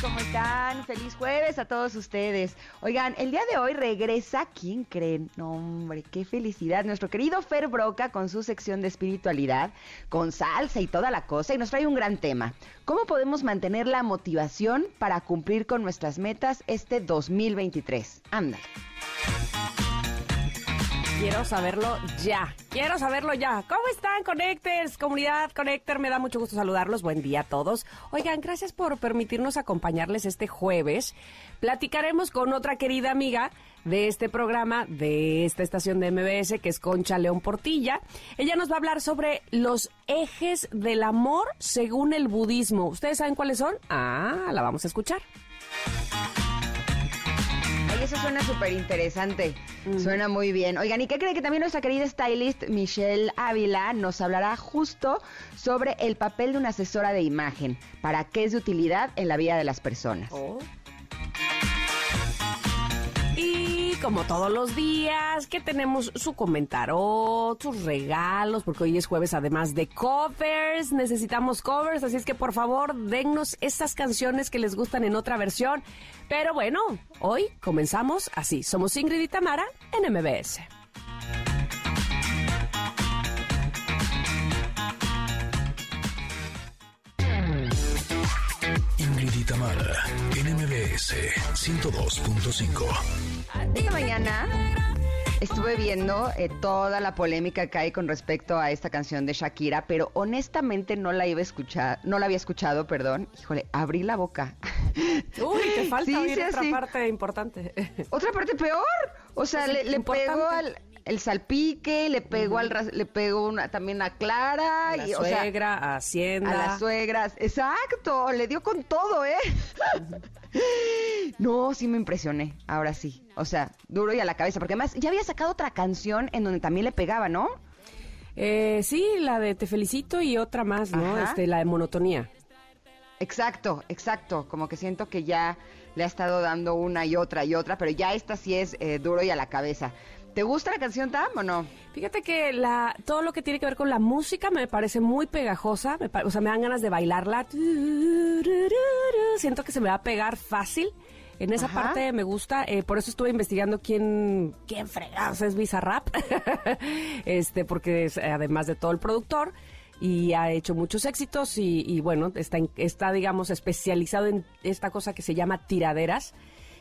¿cómo están? Feliz jueves a todos ustedes. Oigan, el día de hoy regresa, ¿quién creen? No, hombre, qué felicidad. Nuestro querido Fer Broca con su sección de espiritualidad, con salsa y toda la cosa, y nos trae un gran tema. ¿Cómo podemos mantener la motivación para cumplir con nuestras metas este 2023? Anda. Quiero saberlo ya. Quiero saberlo ya. ¿Cómo están, Connectors? Comunidad Connector, me da mucho gusto saludarlos. Buen día a todos. Oigan, gracias por permitirnos acompañarles este jueves. Platicaremos con otra querida amiga de este programa, de esta estación de MBS, que es Concha León Portilla. Ella nos va a hablar sobre los ejes del amor según el budismo. ¿Ustedes saben cuáles son? Ah, la vamos a escuchar. Eso suena súper interesante. Suena muy bien. Oigan, ¿y qué cree que también nuestra querida stylist Michelle Ávila nos hablará justo sobre el papel de una asesora de imagen? ¿Para qué es de utilidad en la vida de las personas? Y como todos los días, que tenemos su comentario, sus regalos, porque hoy es jueves además de covers, necesitamos covers, así es que por favor dennos esas canciones que les gustan en otra versión. Pero bueno, hoy comenzamos así, somos Ingrid y Tamara en MBS. Tamara, en MBS 102.5. Esta mañana estuve viendo eh, toda la polémica que hay con respecto a esta canción de Shakira, pero honestamente no la iba a escuchar, no la había escuchado, perdón. Híjole, abrí la boca. Uy, te falta Sí, oír sí, otra sí. parte importante. Otra parte peor. O sea, Pues, le, le pegó al el salpique, le pegó al le pegó una, también a Clara A la y o sea, suegra, a Hacienda. a las suegras. Exacto, le dio con todo, ¿eh? no, sí me impresioné, ahora sí. O sea, duro y a la cabeza, porque además ya había sacado otra canción en donde también le pegaba, ¿no? Eh, sí, la de Te felicito y otra más, ¿no? Ajá. Este, la de monotonía. Exacto, exacto. Como que siento que ya le ha estado dando una y otra y otra, pero ya esta sí es eh, duro y a la cabeza. ¿Te gusta la canción, Tam, o no? Fíjate que la, todo lo que tiene que ver con la música me parece muy pegajosa, me o sea, me dan ganas de bailarla. Siento que se me va a pegar fácil. En esa Ajá. parte me gusta, eh, por eso estuve investigando quién, quién fregados es Bizarrap, este, porque es, además de todo el productor, y ha hecho muchos éxitos y, y bueno, está, en- está, digamos, especializado en esta cosa que se llama tiraderas,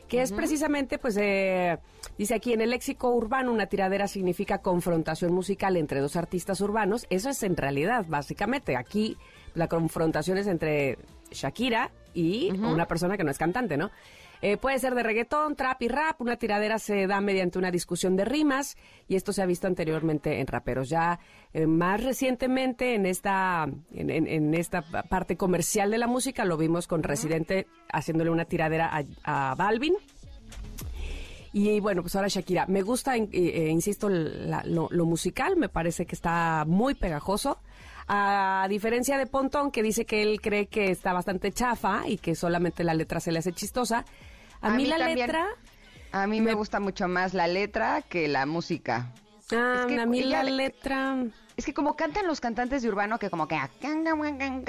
que es precisamente, pues, eh, dice aquí, en el léxico urbano una tiradera significa confrontación musical entre dos artistas urbanos. Eso es en realidad, básicamente. Aquí la confrontación es entre Shakira y una persona que no es cantante, ¿no? Eh, puede ser de reggaetón, trap y rap. Una tiradera se da mediante una discusión de rimas y esto se ha visto anteriormente en raperos. Ya eh, más recientemente en esta, en, esta pa- parte comercial de la música lo vimos con Residente haciéndole una tiradera a, a Balvin. Y bueno, pues ahora Shakira. Me gusta, eh, eh, insisto, lo, lo musical, me parece que está muy pegajoso. A diferencia de Pontón, que dice que él cree que está bastante chafa y que solamente la letra se le hace chistosa. A, mí, la también. letra... A mí me, me- gusta mucho más la letra que la música. Ah, Es que a mí ella- la letra... Es que como cantan los cantantes de urbano que como que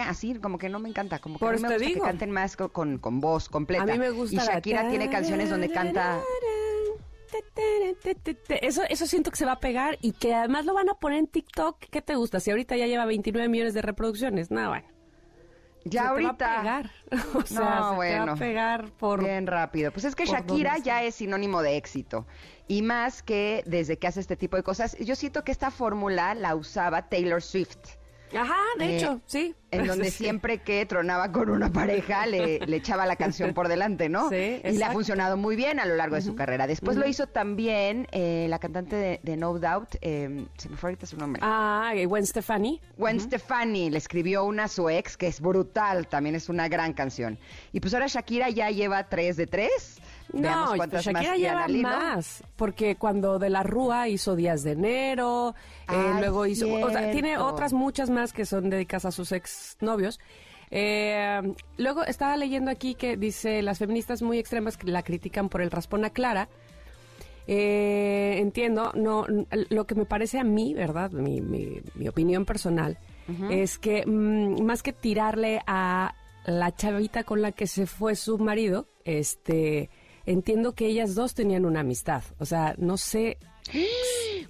así, como que no me encanta, como que Por a mí me gusta digo. que canten más co- con, con voz completa. A mí me gusta Y Shakira tiene canciones donde canta Eso, eso siento que se va a pegar y que además lo van a poner en TikTok. ¿Qué te gusta? Si ahorita ya lleva 29 millones de reproducciones. No, bueno. Ya se ahorita. Te va a pegar. O sea, No, se te va bueno. a pegar por... Bien rápido. Pues es que Shakira ya es sinónimo de éxito. Y más que desde que hace este tipo de cosas, yo siento que esta fórmula la usaba Taylor Swift. Ajá, de Eh, hecho, sí. En donde Sí. siempre que tronaba con una pareja le, le echaba la canción por delante, ¿no? Sí, y le ha funcionado muy bien a lo largo de su carrera. Después lo hizo también eh, la cantante de, de No Doubt, eh, se me fue ahorita su nombre. Ah, y Gwen Stefani. Gwen Stefani le escribió una a su ex, que es brutal, también es una gran canción. Y pues ahora Shakira ya lleva tres de tres. No, Shakira más lleva más, porque cuando de la Rúa hizo Días de Enero, eh, Ay, luego hizo, o sea, tiene otras muchas más que son dedicadas a sus exnovios. Eh, luego estaba leyendo aquí que dice las feministas muy extremas la critican por el raspón a Clara. Eh, entiendo, no, lo que me parece a mí, ¿verdad? Mi, mi, opinión personal es que mm, más que tirarle a la chavita con la que se fue su marido, este, entiendo que ellas dos tenían una amistad. O sea, no sé.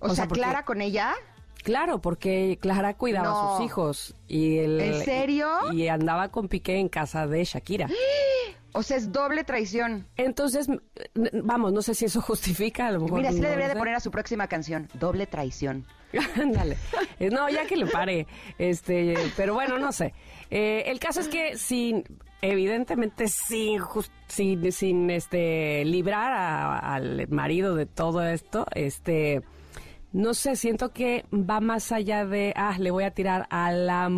O, sea, Clara con ella. Claro, porque Clara cuidaba a sus hijos y el, ¿En serio? Y, andaba con Piqué en casa de Shakira. O sea, es doble traición. Entonces, vamos, no sé si eso justifica. A lo mejor Mira, sí le debería de poner a su próxima canción, doble traición. Ándale. Eh, no, ya que le pare. Este, pero bueno, no sé. Eh, el caso es que sin, evidentemente sin, sin, este, librar al marido de todo esto, este, no sé, siento que va más allá de, ah, le voy a tirar a la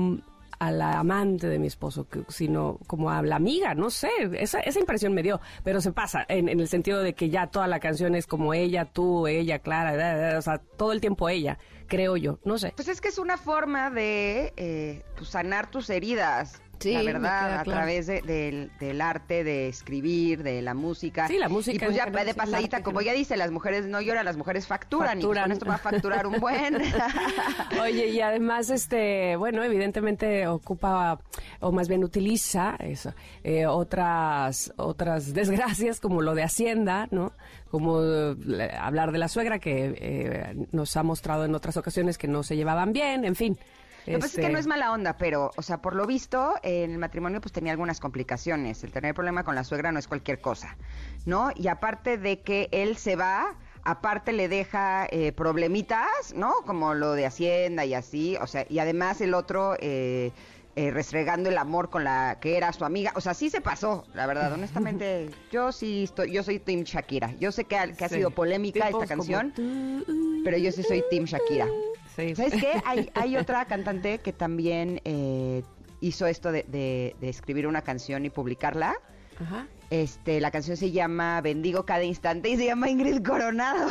a la amante de mi esposo, sino como a la amiga, no sé, esa, esa impresión me dio, pero se pasa en, el sentido de que ya toda la canción es como ella, tú, ella, Clara, o sea, todo el tiempo ella, creo yo, no sé. Pues es que es una forma de eh, pues, sanar tus heridas, Sí, la verdad, a través del, arte, de escribir, de la música. Sí, la música. Y pues ya de pasadita, como ya dice, las mujeres no lloran, las mujeres facturan, y con esto va a facturar un buen. Oye, y además, este, bueno, evidentemente ocupa, o más bien utiliza eso, eh, otras, otras desgracias como lo de Hacienda, ¿no? Como eh, hablar de la suegra que eh, nos ha mostrado en otras ocasiones que no se llevaban bien, en fin. Lo que pasa es que no es este mala onda, pero, o sea, por lo visto, en el matrimonio pues tenía algunas complicaciones. El tener problema con la suegra no es cualquier cosa, ¿no? Y aparte de que él se va, aparte le deja eh, problemitas, ¿no? Como lo de Hacienda y así, o sea, y además el otro... Eh, eh, restregando el amor con la que era su amiga. O sea, sí se pasó, la verdad, honestamente. yo sí estoy, yo soy Team Shakira. Yo sé que ha, que ha sido polémica esta canción, pero yo sí soy Team Shakira. ¿Sabes qué? Hay, hay otra cantante que también eh, hizo esto de, escribir una canción y publicarla. Ajá. Este, la canción se llama Bendigo cada instante y se llama Ingrid Coronado.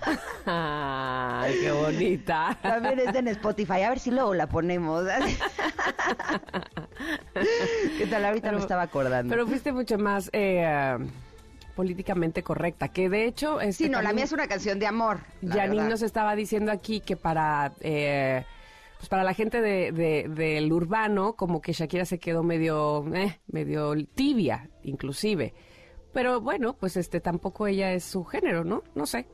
Ay, qué bonita. También está en Spotify. A ver si luego la ponemos. ¿Qué tal? Ahorita me estaba acordando. Pero fuiste mucho más eh, políticamente correcta, que de hecho... Este, sí, no, la mía es una canción de amor. Janine nos estaba diciendo aquí que para... Eh, pues para la gente de, del urbano, como que Shakira se quedó medio, eh, medio tibia, inclusive. Pero bueno, pues este tampoco ella es su género, ¿no? No sé.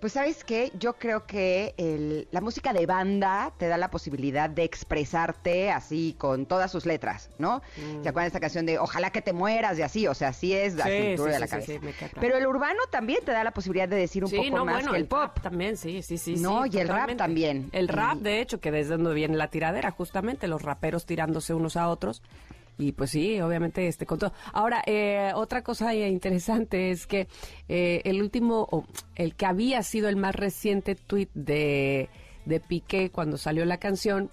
Pues sabes qué, yo creo que el, la música de banda te da la posibilidad de expresarte así con todas sus letras, ¿no? Mm. ¿Se acuerdan de esta canción de Ojalá que te mueras y así? O sea, así es la cintura de la cabeza. Pero el urbano también te da la posibilidad de decir un poco más que el, pop. también, sí, sí, sí. No, y el rap también. El rap, de hecho, que desde donde viene la tiradera, justamente, los raperos tirándose unos a otros. Y pues sí, obviamente, este, con todo. Ahora, eh, otra cosa interesante es que eh, el último, o el que había sido el más reciente tweet de, de Piqué cuando salió la canción,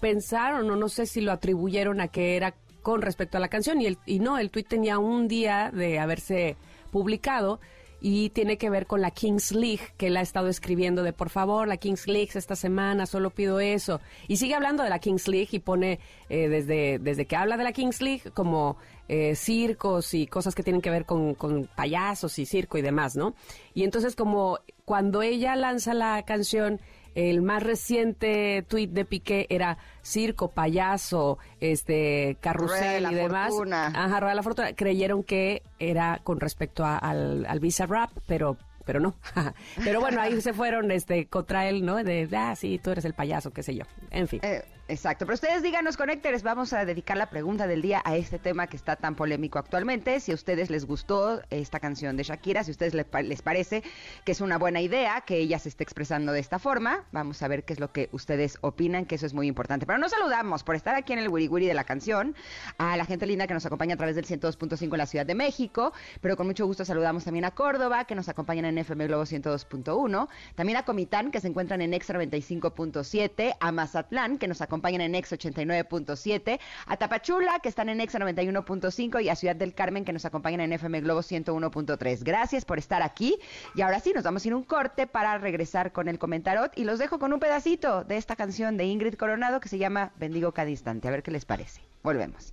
pensaron, o no sé si lo atribuyeron a que era con respecto a la canción, y, el, y no, el tweet tenía un día de haberse publicado, y tiene que ver con la Kings League, que él ha estado escribiendo de por favor, la Kings League esta semana, solo pido eso. Y sigue hablando de la Kings League y pone eh, desde, desde que habla de la Kings League como eh, circos y cosas que tienen que ver con, con payasos y circo y demás, ¿no? Y entonces como cuando ella lanza la canción el más reciente tuit de Piqué era circo, payaso, este, carrusel y demás. Fortuna. Ajá, Rueda la Fortuna. Creyeron que era con respecto al, al Visa Rap, pero pero no. pero bueno, ahí se fueron este contra él, ¿no? De, ah, sí, tú eres el payaso, qué sé yo. En fin. Eh, Exacto, pero ustedes díganos, conectores, vamos a dedicar la pregunta del día a este tema que está tan polémico actualmente. Si a ustedes les gustó esta canción de Shakira, si a ustedes les, parece que es una buena idea que ella se esté expresando de esta forma, vamos a ver qué es lo que ustedes opinan, que eso es muy importante. Pero nos saludamos por estar aquí en el Wiri Wiri de la canción, a la gente linda que nos acompaña a través del 102.5 en la Ciudad de México, pero con mucho gusto saludamos también a Córdoba, que nos acompañan en FM Globo 102.1, también a Comitán, que se encuentran en Extra 95.7, a Mazatlán, que nos acompañan acompañan en Ex 89.7, a Tapachula, que están en Ex 91.5, y a Ciudad del Carmen, que nos acompañan en FM Globo 101.3. Gracias por estar aquí. Y ahora sí, nos vamos a ir un corte para regresar con el comentarot. Y los dejo con un pedacito de esta canción de Ingrid Coronado que se llama Bendigo cada instante. A ver qué les parece. Volvemos.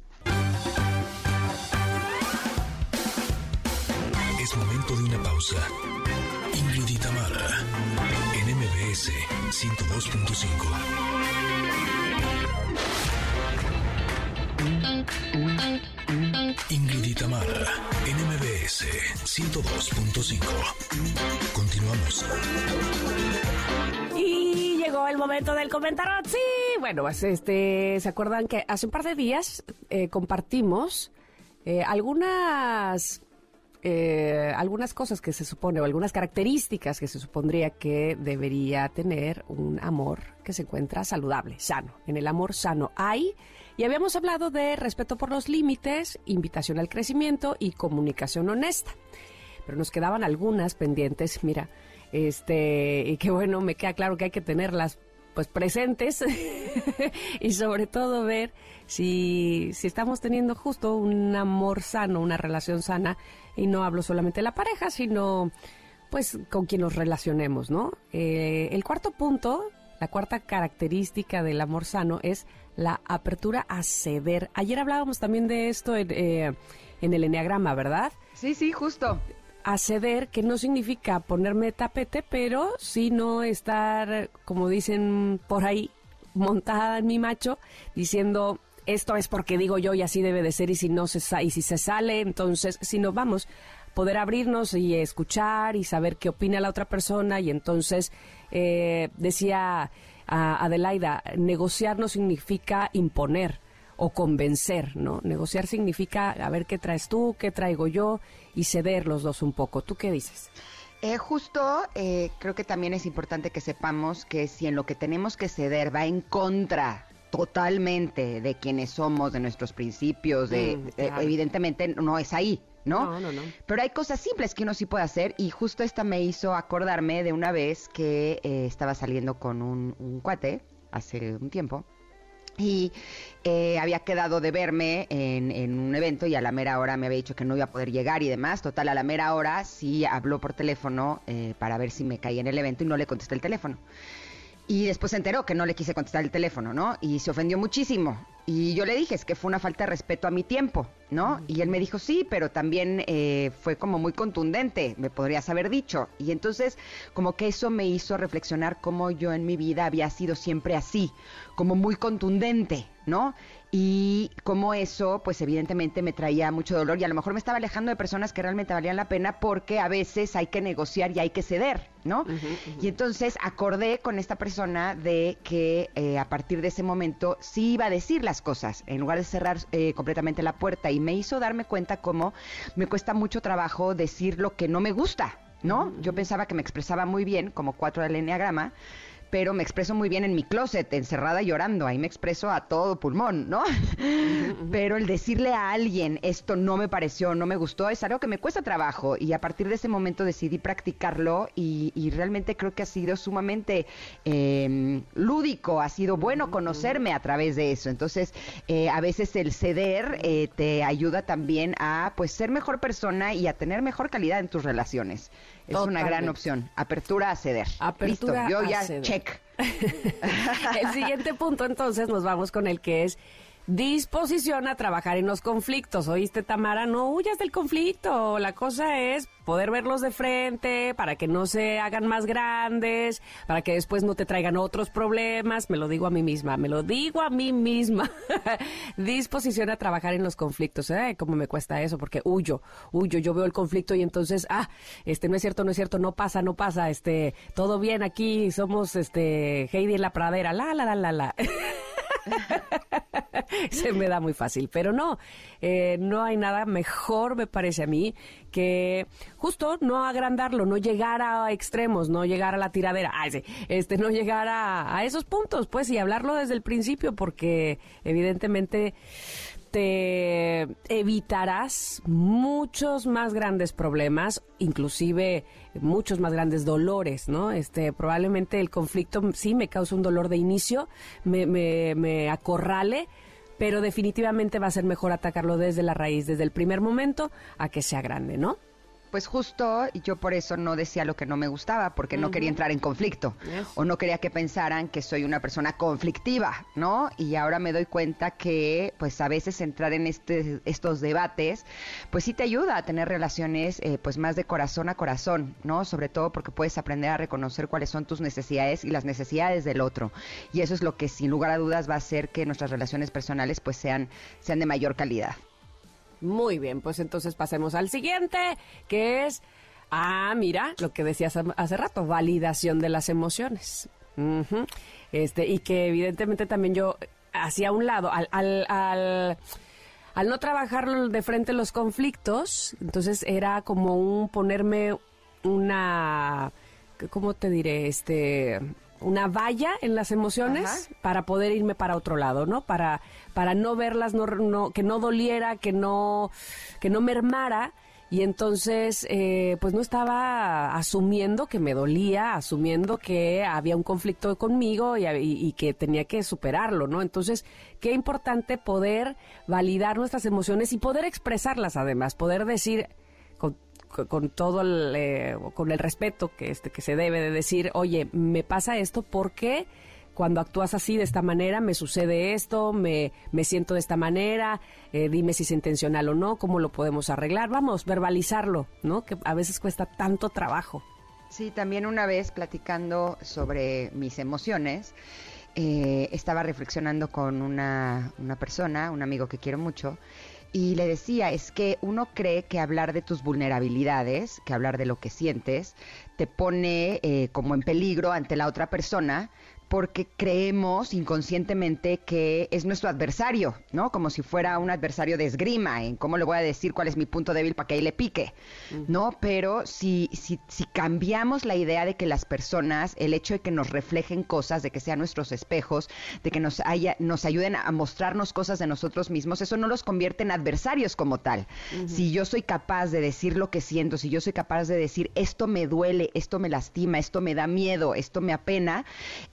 Es momento de una pausa. Ingrid y Tamara, en MBS 102.5. Ingrid y Tamara, en MBS 102.5. Continuamos. Y llegó el momento del comentario. Sí, bueno, pues este, ¿se acuerdan que hace un par de días eh, compartimos eh, algunas eh, algunas cosas que se supone o algunas características que se supondría que debería tener un amor que se encuentra saludable, sano. En el amor sano hay, y habíamos hablado de respeto por los límites, invitación al crecimiento y comunicación honesta. Pero nos quedaban algunas pendientes, mira, este, y que bueno, me queda claro que hay que tenerlas pues presentes y sobre todo ver si, si estamos teniendo justo un amor sano, una relación sana y no hablo solamente de la pareja, sino pues con quien nos relacionemos, ¿no? Eh, el cuarto punto, la cuarta característica del amor sano es la apertura a ceder. Ayer hablábamos también de esto en, eh, en el enneagrama, ¿verdad? Sí, sí, justo. A ceder, que no significa ponerme tapete, pero sí no estar, como dicen por ahí, montada en mi macho, diciendo esto es porque digo yo y así debe de ser y si no se y si se sale, entonces si no vamos poder abrirnos y escuchar y saber qué opina la otra persona y entonces eh, decía Adelaida, negociar no significa imponer o convencer, ¿no? Negociar significa a ver qué traes tú, qué traigo yo y ceder los dos un poco. ¿Tú qué dices? Eh, justo, eh, creo que también es importante que sepamos que si en lo que tenemos que ceder va en contra totalmente de quienes somos, de nuestros principios, de, mm, evidentemente no es ahí, ¿no? No, no, no. Pero hay cosas simples que uno sí puede hacer y justo esta me hizo acordarme de una vez que eh, estaba saliendo con un, cuate hace un tiempo y eh, había quedado de verme en, un evento y a la mera hora me había dicho que no iba a poder llegar y demás. Total, a la mera hora sí habló por teléfono eh, para ver si me caía en el evento y no le contesté el teléfono. Y después se enteró que no le quise contestar el teléfono, ¿no? Y se ofendió muchísimo. Y yo le dije, es que fue una falta de respeto a mi tiempo, ¿no? Y él me dijo, sí, pero también eh, fue como muy contundente, me podrías haber dicho. Y entonces, como que eso me hizo reflexionar cómo yo en mi vida había sido siempre así, como muy contundente, ¿no? y como eso, pues evidentemente me traía mucho dolor y a lo mejor me estaba alejando de personas que realmente valían la pena porque a veces hay que negociar y hay que ceder, ¿no? Y entonces acordé con esta persona de que eh, a partir de ese momento sí iba a decir las cosas en lugar de cerrar eh, completamente la puerta y me hizo darme cuenta cómo me cuesta mucho trabajo decir lo que no me gusta, ¿no? Yo pensaba que me expresaba muy bien como cuatro del enneagrama pero me expreso muy bien en mi closet, encerrada llorando, ahí me expreso a todo pulmón, ¿no? Pero el decirle a alguien esto no me pareció, no me gustó, es algo que me cuesta trabajo y a partir de ese momento decidí practicarlo y, realmente creo que ha sido sumamente em, lúdico, ha sido bueno conocerme a través de eso. Entonces, eh, a veces el ceder eh, te ayuda también a pues ser mejor persona y a tener mejor calidad en tus relaciones. Es una gran opción. Apertura a ceder. Apertura Listo, yo ya check. el siguiente punto entonces nos vamos con el que es disposición a trabajar en los conflictos. ¿Oíste, Tamara? No huyas del conflicto. La cosa es poder verlos de frente para que no se hagan más grandes, para que después no te traigan otros problemas. Me lo digo a mí misma, me lo digo a mí misma. disposición a trabajar en los conflictos. ¿eh? ¿Cómo me cuesta eso? Porque huyo, huyo. Yo veo el conflicto y entonces, ah, este no es cierto, no es cierto, no pasa, no pasa, este, todo bien aquí, somos este Heidi en la pradera, la, la, la, la, la. Se me da muy fácil, pero no, eh, no hay nada mejor, me parece a mí, que justo no agrandarlo, no llegar a extremos, no llegar a la tiradera, este, no llegar a, a esos puntos, pues, y hablarlo desde el principio, porque evidentemente te evitarás muchos más grandes problemas, inclusive muchos más grandes dolores, ¿no? Este, probablemente el conflicto sí me causa un dolor de inicio, me, me, me acorrale, pero definitivamente va a ser mejor atacarlo desde la raíz, desde el primer momento, a que sea grande, ¿no? Pues justo yo por eso no decía lo que no me gustaba, porque no quería entrar en conflicto o no quería que pensaran que soy una persona conflictiva, ¿no? Y ahora me doy cuenta que pues a veces entrar en este, estos debates pues sí te ayuda a tener relaciones eh, pues más de corazón a corazón, ¿no? Sobre todo porque puedes aprender a reconocer cuáles son tus necesidades y las necesidades del otro. Y eso es lo que sin lugar a dudas va a hacer que nuestras relaciones personales pues sean, sean de mayor calidad. Muy bien, pues entonces pasemos al siguiente, que es, ah, mira, lo que decías hace rato, validación de las emociones. Este, y que evidentemente también yo hacía un lado, al, al, al, al no trabajar de frente los conflictos, entonces era como un ponerme una, ¿cómo te diré? Este, una valla en las emociones para poder irme para otro lado, ¿no? Para, para no verlas, no, no, que no doliera, que no, que no mermara. Y entonces, eh, pues no estaba asumiendo que me dolía, asumiendo que había un conflicto conmigo y, y, que tenía que superarlo, ¿no? Entonces, qué importante poder validar nuestras emociones y poder expresarlas además, poder decir, con todo el, eh, con el respeto que, este, que se debe de decir, oye, me pasa esto porque cuando actúas así, de esta manera, me sucede esto, me, me siento de esta manera, eh, dime si es intencional o no, cómo lo podemos arreglar. Vamos, verbalizarlo, ¿no? Que a veces cuesta tanto trabajo. Sí, también una vez platicando sobre mis emociones, eh, estaba reflexionando con una, una persona, un amigo que quiero mucho, y le decía, es que uno cree que hablar de tus vulnerabilidades, que hablar de lo que sientes, te pone eh, como en peligro ante la otra persona, porque creemos inconscientemente que es nuestro adversario, ¿no? Como si fuera un adversario de esgrima, en cómo le voy a decir cuál es mi punto débil para que ahí le pique, ¿no? Pero si, si, si cambiamos la idea de que las personas, el hecho de que nos reflejen cosas, de que sean nuestros espejos, de que nos, haya, nos ayuden a mostrarnos cosas de nosotros mismos, eso no los convierte en adversarios como tal. Si yo soy capaz de decir lo que siento, si yo soy capaz de decir esto me duele, esto me lastima, esto me da miedo, esto me apena,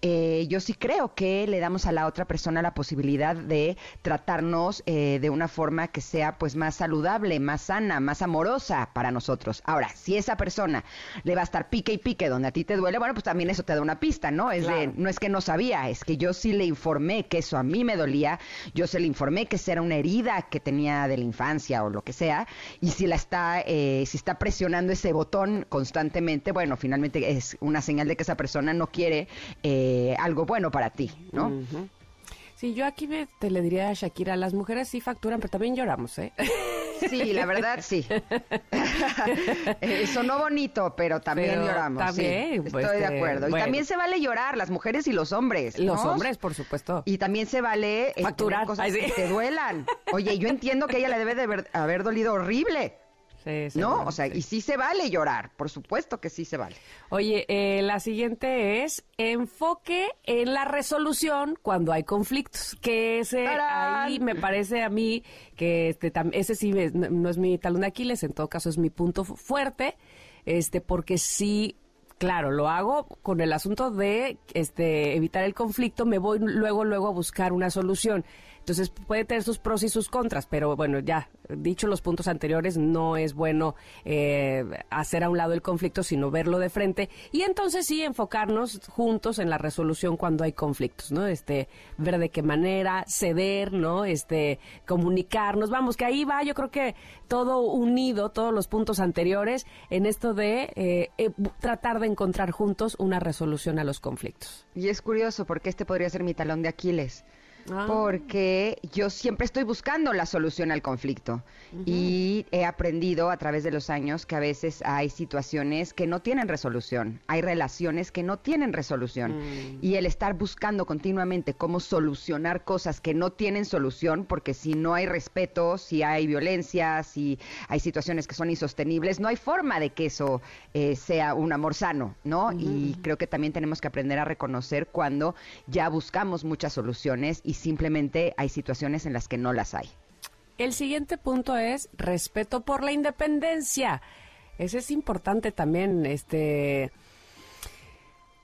eh, eh, yo sí creo que le damos a la otra persona la posibilidad de tratarnos eh, de una forma que sea pues más saludable, más sana, más amorosa para nosotros. Ahora, si esa persona le va a estar pique y pique donde a ti te duele, bueno, pues también eso te da una pista, ¿no? Es de, no es que no sabía, es que yo sí le informé que eso a mí me dolía, yo se le informé que esa era una herida que tenía de la infancia o lo que sea, y si la está, eh, si está presionando ese botón constantemente, bueno, finalmente es una señal de que esa persona no quiere eh, algo bueno para ti, ¿no? Sí, yo aquí te le diría a Shakira, las mujeres sí facturan, pero también lloramos, ¿eh? Sí, la verdad sí. eh, sonó bonito, pero también lloramos. También, sí, pues, estoy de acuerdo. Y también se vale llorar, las mujeres y los hombres. Los hombres, por supuesto. Y también se vale eh, facturar cosas que te duelan. Oye, yo entiendo que ella le debe de haber dolido horrible. ¿No? O sea, y sí se vale llorar, por supuesto que sí se vale. Oye, eh, la siguiente es enfoque en la resolución cuando hay conflictos, que ese ahí me parece a mí que este ese sí no es mi talón de Aquiles, en todo caso es mi punto fuerte, este porque sí claro, lo hago con el asunto de este evitar el conflicto, me voy luego luego a buscar una solución. Entonces puede tener sus pros y sus contras, pero bueno, ya dicho los puntos anteriores, no es bueno eh, hacer a un lado el conflicto, sino verlo de frente y entonces sí enfocarnos juntos en la resolución cuando hay conflictos, ¿no? Este, ver de qué manera, ceder, ¿no? Este, comunicarnos, vamos, que ahí va, yo creo que todo unido, todos los puntos anteriores en esto de eh, eh, tratar de encontrar juntos una resolución a los conflictos. Y es curioso porque este podría ser mi talón de Aquiles. Ah. porque yo siempre estoy buscando la solución al conflicto y he aprendido a través de los años que a veces hay situaciones que no tienen resolución, hay relaciones que no tienen resolución mm. y el estar buscando continuamente cómo solucionar cosas que no tienen solución, porque si no hay respeto, si hay violencia, si hay situaciones que son insostenibles, no hay forma de que eso eh, sea un amor sano, ¿no? Y creo que también tenemos que aprender a reconocer cuando ya buscamos muchas soluciones y simplemente hay situaciones en las que no las hay. El siguiente punto es respeto por la independencia. Ese es importante también, este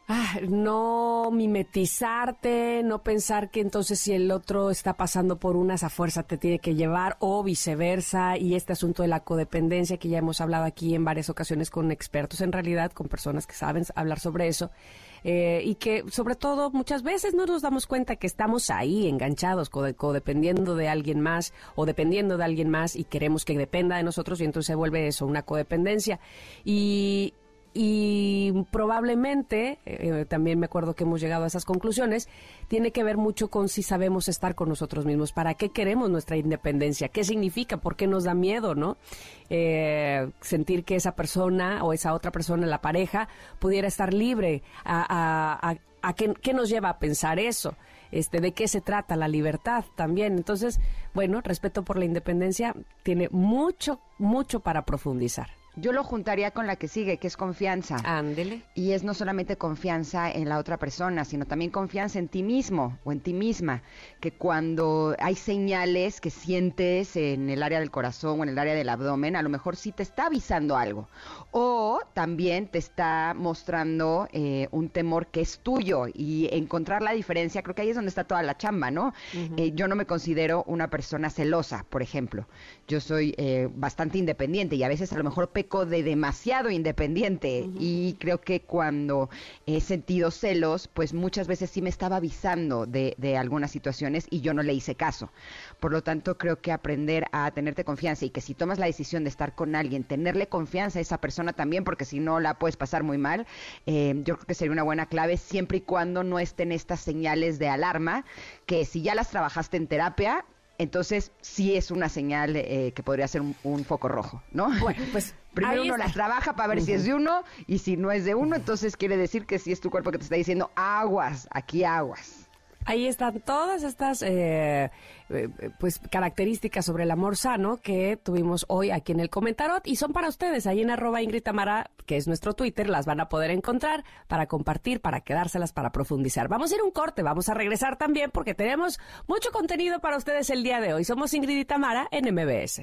ah, no mimetizarte, no pensar que entonces si el otro está pasando por una, esa fuerza te tiene que llevar o viceversa. Y este asunto de la codependencia que ya hemos hablado aquí en varias ocasiones con expertos en realidad, con personas que saben hablar sobre eso. Eh, y que sobre todo muchas veces no nos damos cuenta que estamos ahí enganchados, codependiendo de alguien más o dependiendo de alguien más y queremos que dependa de nosotros y entonces se vuelve eso, una codependencia. Y, y probablemente, eh, también me acuerdo que hemos llegado a esas conclusiones, tiene que ver mucho con si sabemos estar con nosotros mismos, para qué queremos nuestra independencia, qué significa, por qué nos da miedo, ¿no? Eh, sentir que esa persona o esa otra persona, la pareja, pudiera estar libre, a, a, qué, nos lleva a pensar eso. Este, de qué se trata la libertad también. Entonces, bueno, respeto por la independencia tiene mucho, mucho para profundizar. Yo lo juntaría con la que sigue, que es confianza. Ándele. Y es no solamente confianza en la otra persona, sino también confianza en ti mismo o en ti misma. Que cuando hay señales que sientes en el área del corazón o en el área del abdomen, a lo mejor sí te está avisando algo. O también te está mostrando eh, un temor que es tuyo. Y encontrar la diferencia, creo que ahí es donde está toda la chamba, ¿no? Eh, yo no me considero una persona celosa, por ejemplo. Yo soy eh, bastante independiente y a veces a lo mejor de demasiado independiente y creo que cuando he sentido celos, pues muchas veces sí me estaba avisando de, de algunas situaciones y yo no le hice caso. Por lo tanto, creo que aprender a tenerte confianza y que si tomas la decisión de estar con alguien, tenerle confianza a esa persona también, porque si no la puedes pasar muy mal, eh, yo creo que sería una buena clave siempre y cuando no estén estas señales de alarma, que si ya las trabajaste en terapia, entonces sí es una señal eh, que podría ser un, foco rojo, ¿no? Bueno, pues primero uno las trabaja para ver si es de uno y si no es de uno, entonces quiere decir que sí es tu cuerpo que te está diciendo aguas, aquí aguas. Ahí están todas estas eh, eh, pues características sobre el amor sano que tuvimos hoy aquí en el comentarot y son para ustedes ahí en arroba Ingrid Tamara, que es nuestro Twitter, las van a poder encontrar para compartir, para quedárselas, para profundizar. Vamos a ir un corte, vamos a regresar también porque tenemos mucho contenido para ustedes el día de hoy. Somos Ingrid y Tamara en MBS.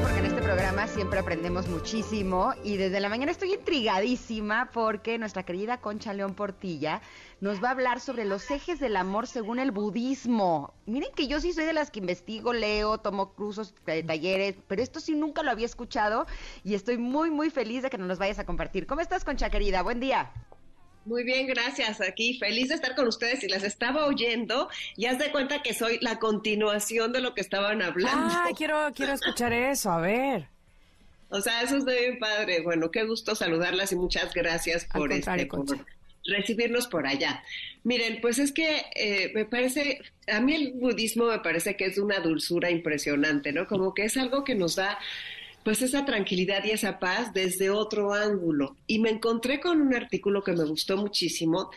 Porque en este programa siempre aprendemos muchísimo y desde la mañana estoy intrigadísima porque nuestra querida Concha León Portilla nos va a hablar sobre los ejes del amor según el budismo. Miren que yo sí soy de las que investigo, leo, tomo cursos, eh, talleres, pero esto sí nunca lo había escuchado y estoy muy, muy feliz de que nos los vayas a compartir. ¿Cómo estás, Concha querida? Buen día. Muy bien, gracias. Aquí feliz de estar con ustedes y las estaba oyendo y haz de cuenta que soy la continuación de lo que estaban hablando. Ah, quiero, quiero escuchar eso, a ver. O sea, eso es de bien padre. Bueno, qué gusto saludarlas y muchas gracias por, este, por recibirnos por allá. Miren, pues es que eh, me parece, a mí el budismo me parece que es una dulzura impresionante, ¿no? Como que es algo que nos da pues esa tranquilidad y esa paz desde otro ángulo. Y me encontré con un artículo que me gustó muchísimo.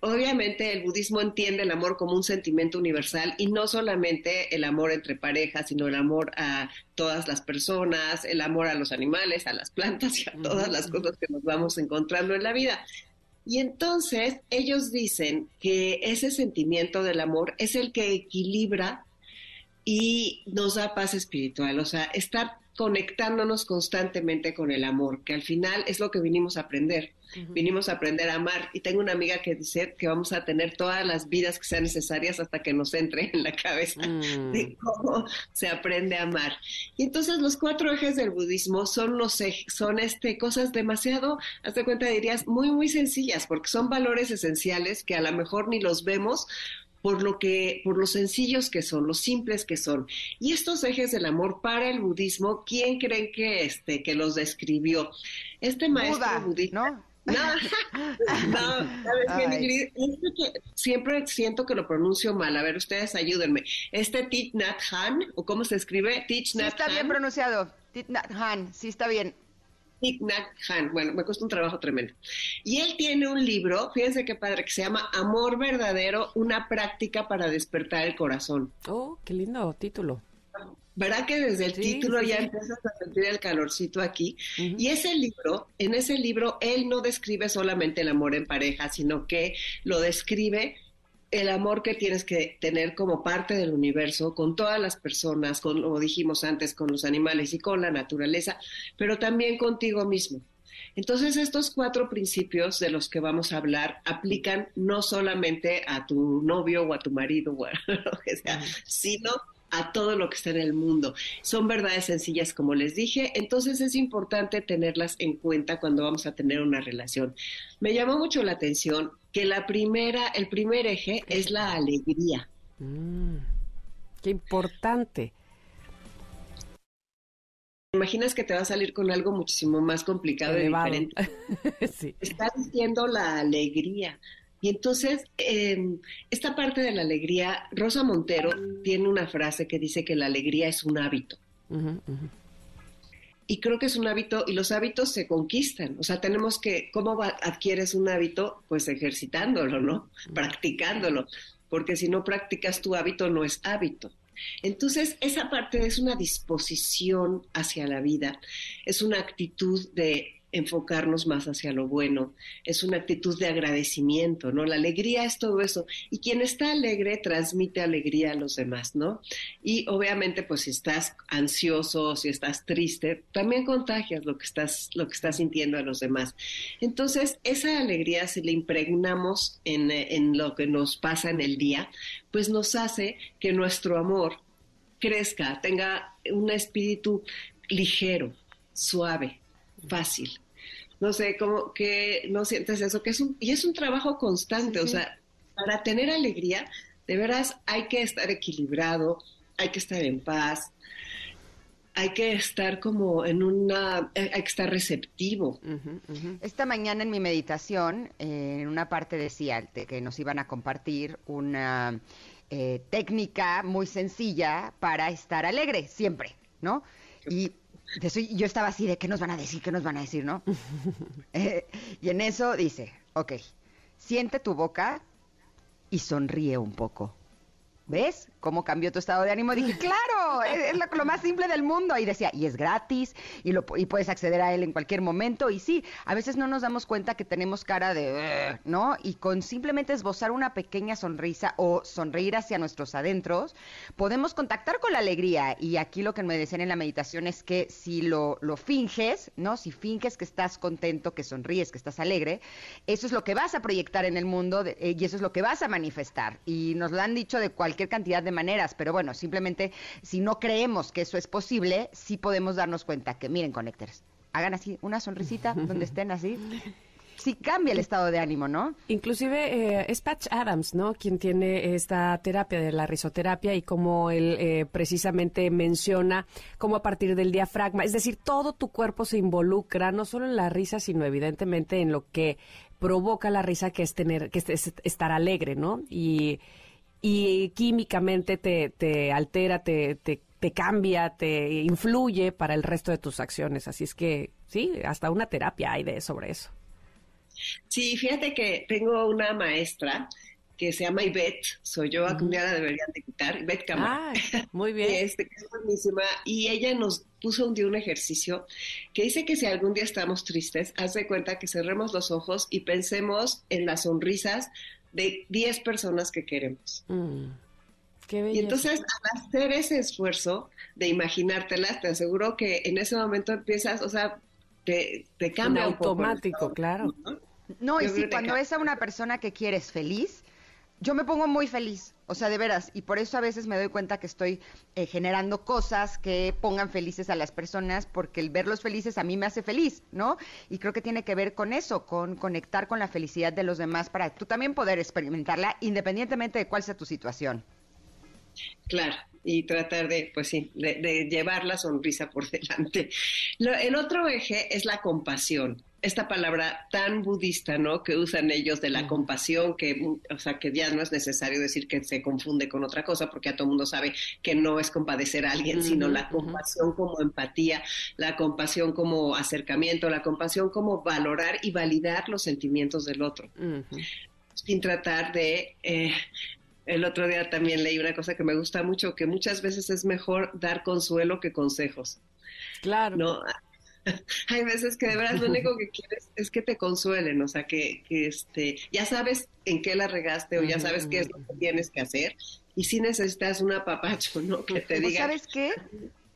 Obviamente el budismo entiende el amor como un sentimiento universal y no solamente el amor entre parejas, sino el amor a todas las personas, el amor a los animales, a las plantas y a todas las cosas que nos vamos encontrando en la vida. Y entonces ellos dicen que ese sentimiento del amor es el que equilibra y nos da paz espiritual, o sea, estar conectándonos constantemente con el amor, que al final es lo que vinimos a aprender. Vinimos a aprender a amar. Y tengo una amiga que dice que vamos a tener todas las vidas que sean necesarias hasta que nos entre en la cabeza mm. de cómo se aprende a amar. Y entonces los cuatro ejes del budismo son los son este cosas demasiado, hazte cuenta dirías, muy muy sencillas, porque son valores esenciales que a lo mejor ni los vemos por lo que, por los sencillos que son, los simples que son. Y estos ejes del amor para el budismo, ¿quién creen que este, que los describió? Este maestro budista. ¿no? No, no, siempre siento que lo pronuncio mal. A ver, ustedes ayúdenme. Este Thich Han, o cómo se escribe, Thich sí está bien pronunciado. Thich Han, sí está bien. Thich Nhat Hanh, bueno, me cuesta un trabajo tremendo. Y él tiene un libro, fíjense qué padre, que se llama Amor Verdadero, una práctica para despertar el corazón. Oh, qué lindo título. ¿Verdad que desde el título ya empiezas a sentir el calorcito aquí? Y ese libro, en ese libro, él no describe solamente el amor en pareja, sino que lo describe el amor que tienes que tener como parte del universo, con todas las personas, con, como dijimos antes, con los animales y con la naturaleza, pero también contigo mismo. Entonces, estos cuatro principios de los que vamos a hablar aplican no solamente a tu novio o a tu marido o a lo que sea, sino a todo lo que está en el mundo. Son verdades sencillas, como les dije, entonces es importante tenerlas en cuenta cuando vamos a tener una relación. Me llamó mucho la atención que la primera, el primer eje es la alegría. Mm, qué importante. Imaginas que te va a salir con algo muchísimo más complicado y diferente. sí. Está diciendo la alegría. Y entonces, em, esta parte de la alegría, Rosa Montero tiene una frase que dice que la alegría es un hábito. Y creo que es un hábito, y los hábitos se conquistan. O sea, tenemos que, ¿cómo adquieres un hábito? Pues ejercitándolo, ¿no? Practicándolo. Porque si no practicas tu hábito, no es hábito. Entonces, esa parte es una disposición hacia la vida, es una actitud de enfocarnos más hacia lo bueno, es una actitud de agradecimiento, ¿no? La alegría es todo eso. Y quien está alegre transmite alegría a los demás, ¿no? Y obviamente, pues si estás ansioso, si estás triste, también contagias lo que estás, lo que estás sintiendo a los demás. Entonces, esa alegría, si le impregnamos en, en lo que nos pasa en el día, pues nos hace que nuestro amor crezca, tenga un espíritu ligero, suave, fácil. No sé, como que no sientes eso, que es un, y es un trabajo constante, o sea, para tener alegría, de veras hay que estar equilibrado, hay que estar en paz, hay que estar como en una, hay que estar receptivo. Esta mañana en mi meditación, eh, en una parte decía que nos iban a compartir una eh, técnica muy sencilla para estar alegre, siempre, ¿no? Y yo estaba así de qué nos van a decir, qué nos van a decir, ¿no? Eh, y en eso dice, ok, siente tu boca y sonríe un poco. ¿Ves cómo cambió tu estado de ánimo? Dije, claro, es, lo, más simple del mundo. Y decía, y es gratis, y, lo, y puedes acceder a él en cualquier momento. Y sí, a veces no nos damos cuenta que tenemos cara de, ¿no? Y con simplemente esbozar una pequeña sonrisa o sonreír hacia nuestros adentros, podemos contactar con la alegría. Y aquí lo que me decían en la meditación es que si lo, lo finges, ¿no? Si finges que estás contento, que sonríes, que estás alegre, eso es lo que vas a proyectar en el mundo eh, y eso es lo que vas a manifestar. Y nos lo han dicho de cualquier cantidad de maneras, pero bueno, simplemente si creemos que eso es posible, sí podemos darnos cuenta que, miren, connectors, hagan así una sonrisita donde estén así. Sí cambia el estado de ánimo, ¿no? Inclusive eh, es Patch Adams, ¿no? Quien tiene esta terapia de la risoterapia y como él eh, precisamente menciona cómo a partir del diafragma, es decir, todo tu cuerpo se involucra, no solo en la risa, sino evidentemente en lo que provoca la risa, que es tener, que es estar alegre, ¿no? Y y químicamente te, te altera, te, te, cambia, te influye para el resto de tus acciones. Así es que sí, hasta una terapia hay de sobre eso. Sí, fíjate que tengo una maestra que se llama Ivette, soy yo, día la deberían de quitar, Ivette Camara. muy bien. Este, es buenísima, y ella nos puso un día un ejercicio que dice que si algún día estamos tristes, haz de cuenta que cerremos los ojos y pensemos en las sonrisas de 10 personas que queremos. Mm, y entonces, al hacer ese esfuerzo de imaginártelas, te aseguro que en ese momento empiezas, o sea, te, te cambia automático, claro. No, y sí, cuando ves a una persona que quieres feliz, yo me pongo muy feliz, o sea, de veras, y por eso a veces me doy cuenta que estoy eh, generando cosas que pongan felices a las personas, porque el verlos felices a mí me hace feliz, ¿no? Y creo que tiene que ver con eso, con conectar con la felicidad de los demás para tú también poder experimentarla independientemente de cuál sea tu situación. Claro, y tratar de, pues sí, de, llevar la sonrisa por delante. el otro eje es la compasión esta palabra tan budista, ¿no? Que usan ellos de la compasión, que, o sea, que ya no es necesario decir que se confunde con otra cosa, porque ya todo el mundo sabe que no es compadecer a alguien, sino la compasión como empatía, la compasión como acercamiento, la compasión como valorar y validar los sentimientos del otro, sin tratar de... Eh, el otro día también leí una cosa que me gusta mucho, que muchas veces es mejor dar consuelo que consejos. Claro. No, hay veces que de verdad lo único que quieres es que te consuelen, o sea, que, que este, ya sabes en qué la regaste o ya sabes qué es lo que tienes que hacer y si necesitas un apapacho, ¿no? Que te diga. ¿Sabes qué?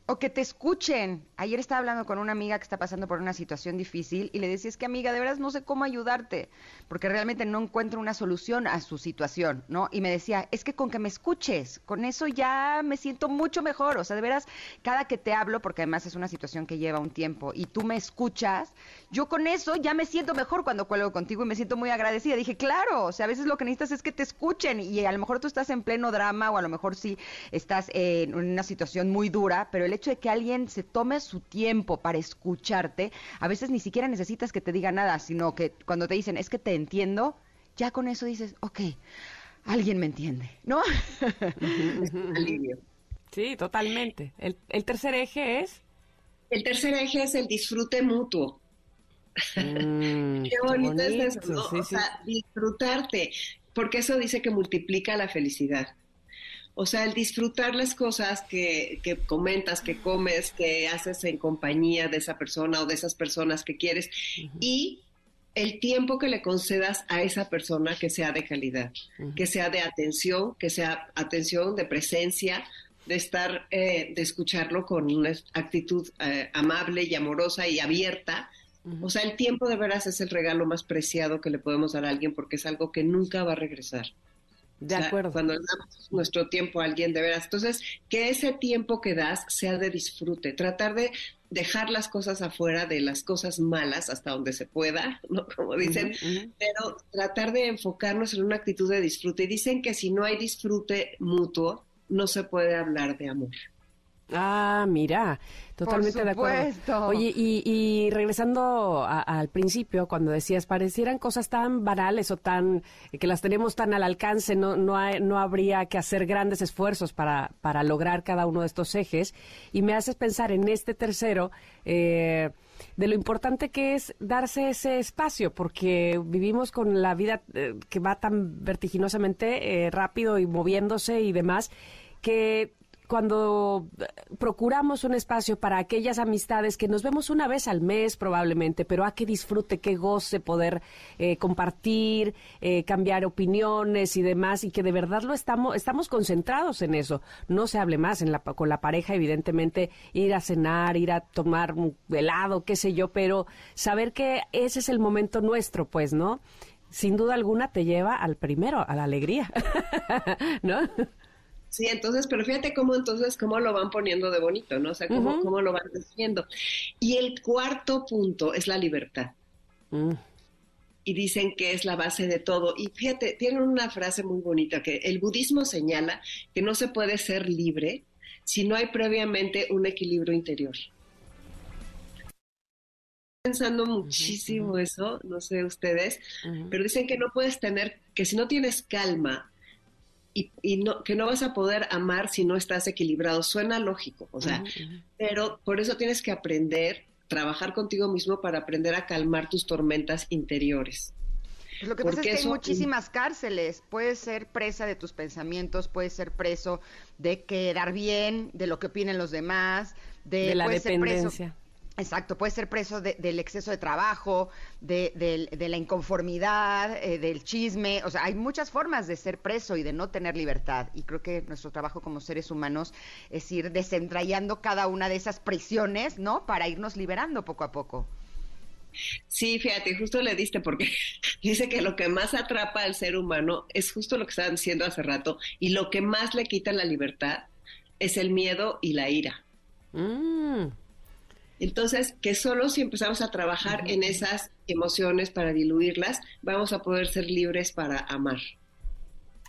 O que te escuchen. Ayer estaba hablando con una amiga que está pasando por una situación difícil y le decía, es que amiga, de veras no sé cómo ayudarte, porque realmente no encuentro una solución a su situación, ¿no? Y me decía, es que con que me escuches, con eso ya me siento mucho mejor. O sea, de veras, cada que te hablo, porque además es una situación que lleva un tiempo, y tú me escuchas, yo con eso ya me siento mejor cuando cuelgo contigo y me siento muy agradecida. Dije, claro, o sea, a veces lo que necesitas es que te escuchen y a lo mejor tú estás en pleno drama o a lo mejor sí estás en una situación muy dura, pero el hecho de que alguien se tome su tiempo para escucharte, a veces ni siquiera necesitas que te diga nada, sino que cuando te dicen, es que te entiendo, ya con eso dices, ok, alguien me entiende, ¿no? sí, totalmente. El, el, tercer eje es... El tercer eje es el disfrute mutuo. Mm, qué bonito, es eso, o sea, disfrutarte, porque eso dice que multiplica la felicidad. O sea, el disfrutar las cosas que, que, comentas, que comes, que haces en compañía de esa persona o de esas personas que quieres y el tiempo que le concedas a esa persona que sea de calidad, que sea de atención, que sea atención, de presencia, de estar, eh, de escucharlo con una actitud eh, amable y amorosa y abierta. O sea, el tiempo de veras es el regalo más preciado que le podemos dar a alguien porque es algo que nunca va a regresar. De acuerdo. Cuando le damos nuestro tiempo a alguien de veras. Entonces, que ese tiempo que das sea de disfrute. Tratar de dejar las cosas afuera de las cosas malas hasta donde se pueda, ¿no? Como dicen, pero tratar de enfocarnos en una actitud de disfrute. Y dicen que si no hay disfrute mutuo, no se puede hablar de amor. Ah, mira, totalmente de acuerdo. Oye, y, regresando al principio, cuando decías, parecieran cosas tan banales o tan, que las tenemos tan al alcance, no, no, no habría que hacer grandes esfuerzos para, para lograr cada uno de estos ejes. Y me haces pensar en este tercero, eh, de lo importante que es darse ese espacio, porque vivimos con la vida eh, que va tan vertiginosamente eh, rápido y moviéndose y demás, que cuando eh, procuramos un espacio para aquellas amistades que nos vemos una vez al mes probablemente, pero a que disfrute, que goce poder eh, compartir, eh, cambiar opiniones y demás, y que de verdad lo estamos, estamos concentrados en eso. No se hable más en la, con la pareja, evidentemente, ir a cenar, ir a tomar un helado, qué sé yo, pero saber que ese es el momento nuestro, pues, ¿no? Sin duda alguna te lleva al primero, a la alegría, ¿no? Sí, entonces, pero fíjate cómo entonces, cómo lo van poniendo de bonito, ¿no? O sea, cómo, cómo lo van diciendo. Y el cuarto punto es la libertad. Mm. Y dicen que es la base de todo. Y fíjate, tienen una frase muy bonita, que el budismo señala que no se puede ser libre si no hay previamente un equilibrio interior pensando muchísimo eso, no sé ustedes, pero dicen que no puedes tener, que si no tienes calma y, no, que no vas a poder amar si no estás equilibrado. Suena lógico, o sea, pero por eso tienes que aprender, trabajar contigo mismo para aprender a calmar tus tormentas interiores. Pues lo que pasa es que hay muchísimas cárceles. Puedes ser presa de tus pensamientos, puedes ser preso de quedar bien, de lo que opinen los demás, de, la dependencia. Exacto, puede ser preso del exceso de trabajo, de, la inconformidad, eh, del chisme. O sea, hay muchas formas de ser preso y de no tener libertad. Y creo que nuestro trabajo como seres humanos es ir desentrañando cada una de esas prisiones, ¿no? Para irnos liberando poco a poco. Sí, fíjate, justo le diste porque dice que lo que más atrapa al ser humano es justo lo que estaban diciendo hace rato y lo que más le quita la libertad es el miedo y la ira. Mm. Entonces, que solo si empezamos a trabajar en esas emociones para diluirlas, vamos a poder ser libres para amar.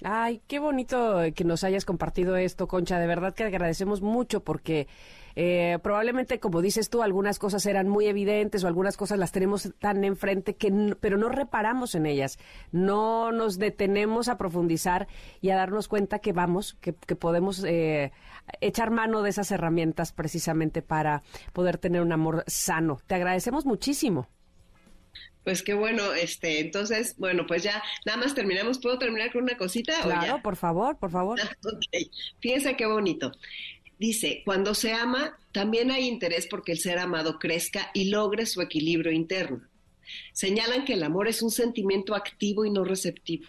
Ay, qué bonito que nos hayas compartido esto, Concha. De verdad que agradecemos mucho porque Eh, probablemente, como dices tú, algunas cosas eran muy evidentes o algunas cosas las tenemos tan enfrente que, pero no reparamos en ellas, no nos detenemos a profundizar y a darnos cuenta que vamos, que, podemos eh, echar mano de esas herramientas precisamente para poder tener un amor sano. Te agradecemos muchísimo. Pues qué bueno, este, entonces, bueno, pues ya nada más terminamos. ¿Puedo terminar con una cosita? Claro, por favor, por favor. Fíjense qué bonito. Dice, cuando se ama, también hay interés porque el ser amado crezca y logre su equilibrio interno. Señalan que el amor es un sentimiento activo y no receptivo.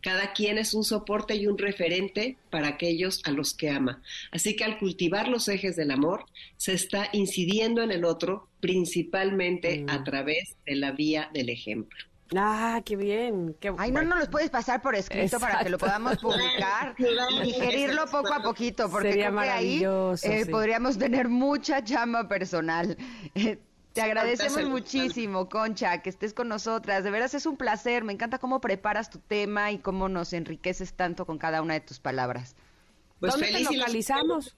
Cada quien es un soporte y un referente para aquellos a los que ama. Así que al cultivar los ejes del amor, se está incidiendo en el otro, principalmente a mm. través de la vía del ejemplo. Ah, qué bien. Qué... Ay, no nos los puedes pasar por escrito para que lo podamos publicar y digerirlo poco a poquito, porque creo que ahí eh, podríamos tener mucha chamba personal. Eh, te agradecemos muchísimo, Concha, que estés con nosotras. De veras es un placer. Me encanta cómo preparas tu tema y cómo nos enriqueces tanto con cada una de tus palabras. Pues ¿Dónde te localizamos?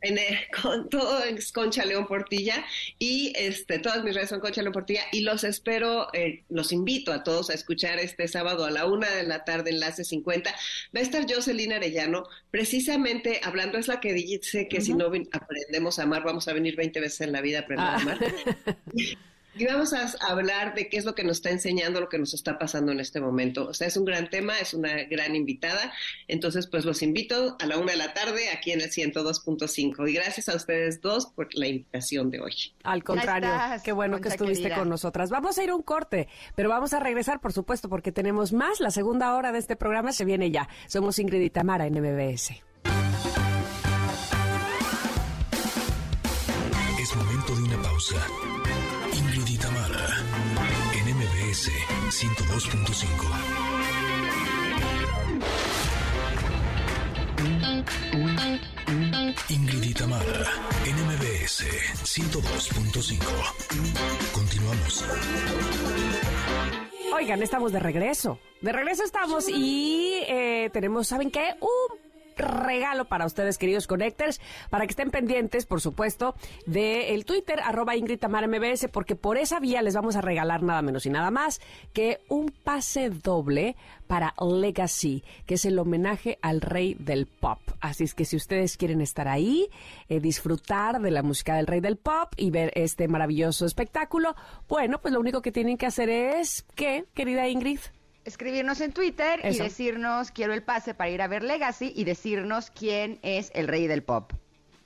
En con todo es Concha León Portilla y este todas mis redes son Concha León Portilla y los espero, eh, los invito a todos a escuchar este sábado a la una de la tarde enlace 50. Va a estar Jocelyn Arellano precisamente hablando, es la que dice que si no aprendemos a amar, vamos a venir 20 veces en la vida a aprender a ah. amar. Y vamos a hablar de qué es lo que nos está enseñando, lo que nos está pasando en este momento. O sea, es un gran tema, es una gran invitada. Entonces, pues los invito a la una de la tarde aquí en el 102.5. Y gracias a ustedes dos por la invitación de hoy. Al contrario, qué bueno que estuviste con nosotras. Vamos a ir a un corte, pero vamos a regresar, por supuesto, porque tenemos más. La segunda hora de este programa se viene ya. Somos Ingrid y Tamara en MBS. Es momento de una pausa. 102.5. Ingrid y NMBS 102.5. Continuamos. Oigan, estamos de regreso. De regreso estamos y eh, tenemos, ¿saben qué? Un regalo para ustedes, queridos Connectors, para que estén pendientes, por supuesto, del Twitter, arroba Ingrid Tamar MBS, porque por esa vía les vamos a regalar nada menos y nada más que un pase doble para Legacy, que es el homenaje al rey del pop. Así es que si ustedes quieren estar ahí, eh, disfrutar de la música del rey del pop y ver este maravilloso espectáculo, bueno, pues lo único que tienen que hacer es, ¿qué, querida Ingrid? Escribirnos en Twitter y decirnos quiero el pase para ir a ver Legacy y decirnos quién es el rey del pop.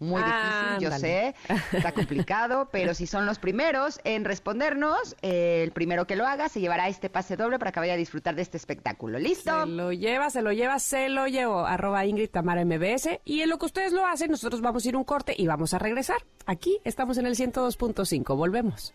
Muy difícil, yo sé, está complicado, pero si son los primeros en respondernos, el primero que lo haga se llevará este pase doble para que vaya a disfrutar de este espectáculo. ¿Listo? Se lo lleva, se lo lleva, se lo llevo. Arroba Ingrid Tamara MBS. Y en lo que ustedes lo hacen, nosotros vamos a ir un corte y vamos a regresar. Aquí estamos en el 102.5. Volvemos.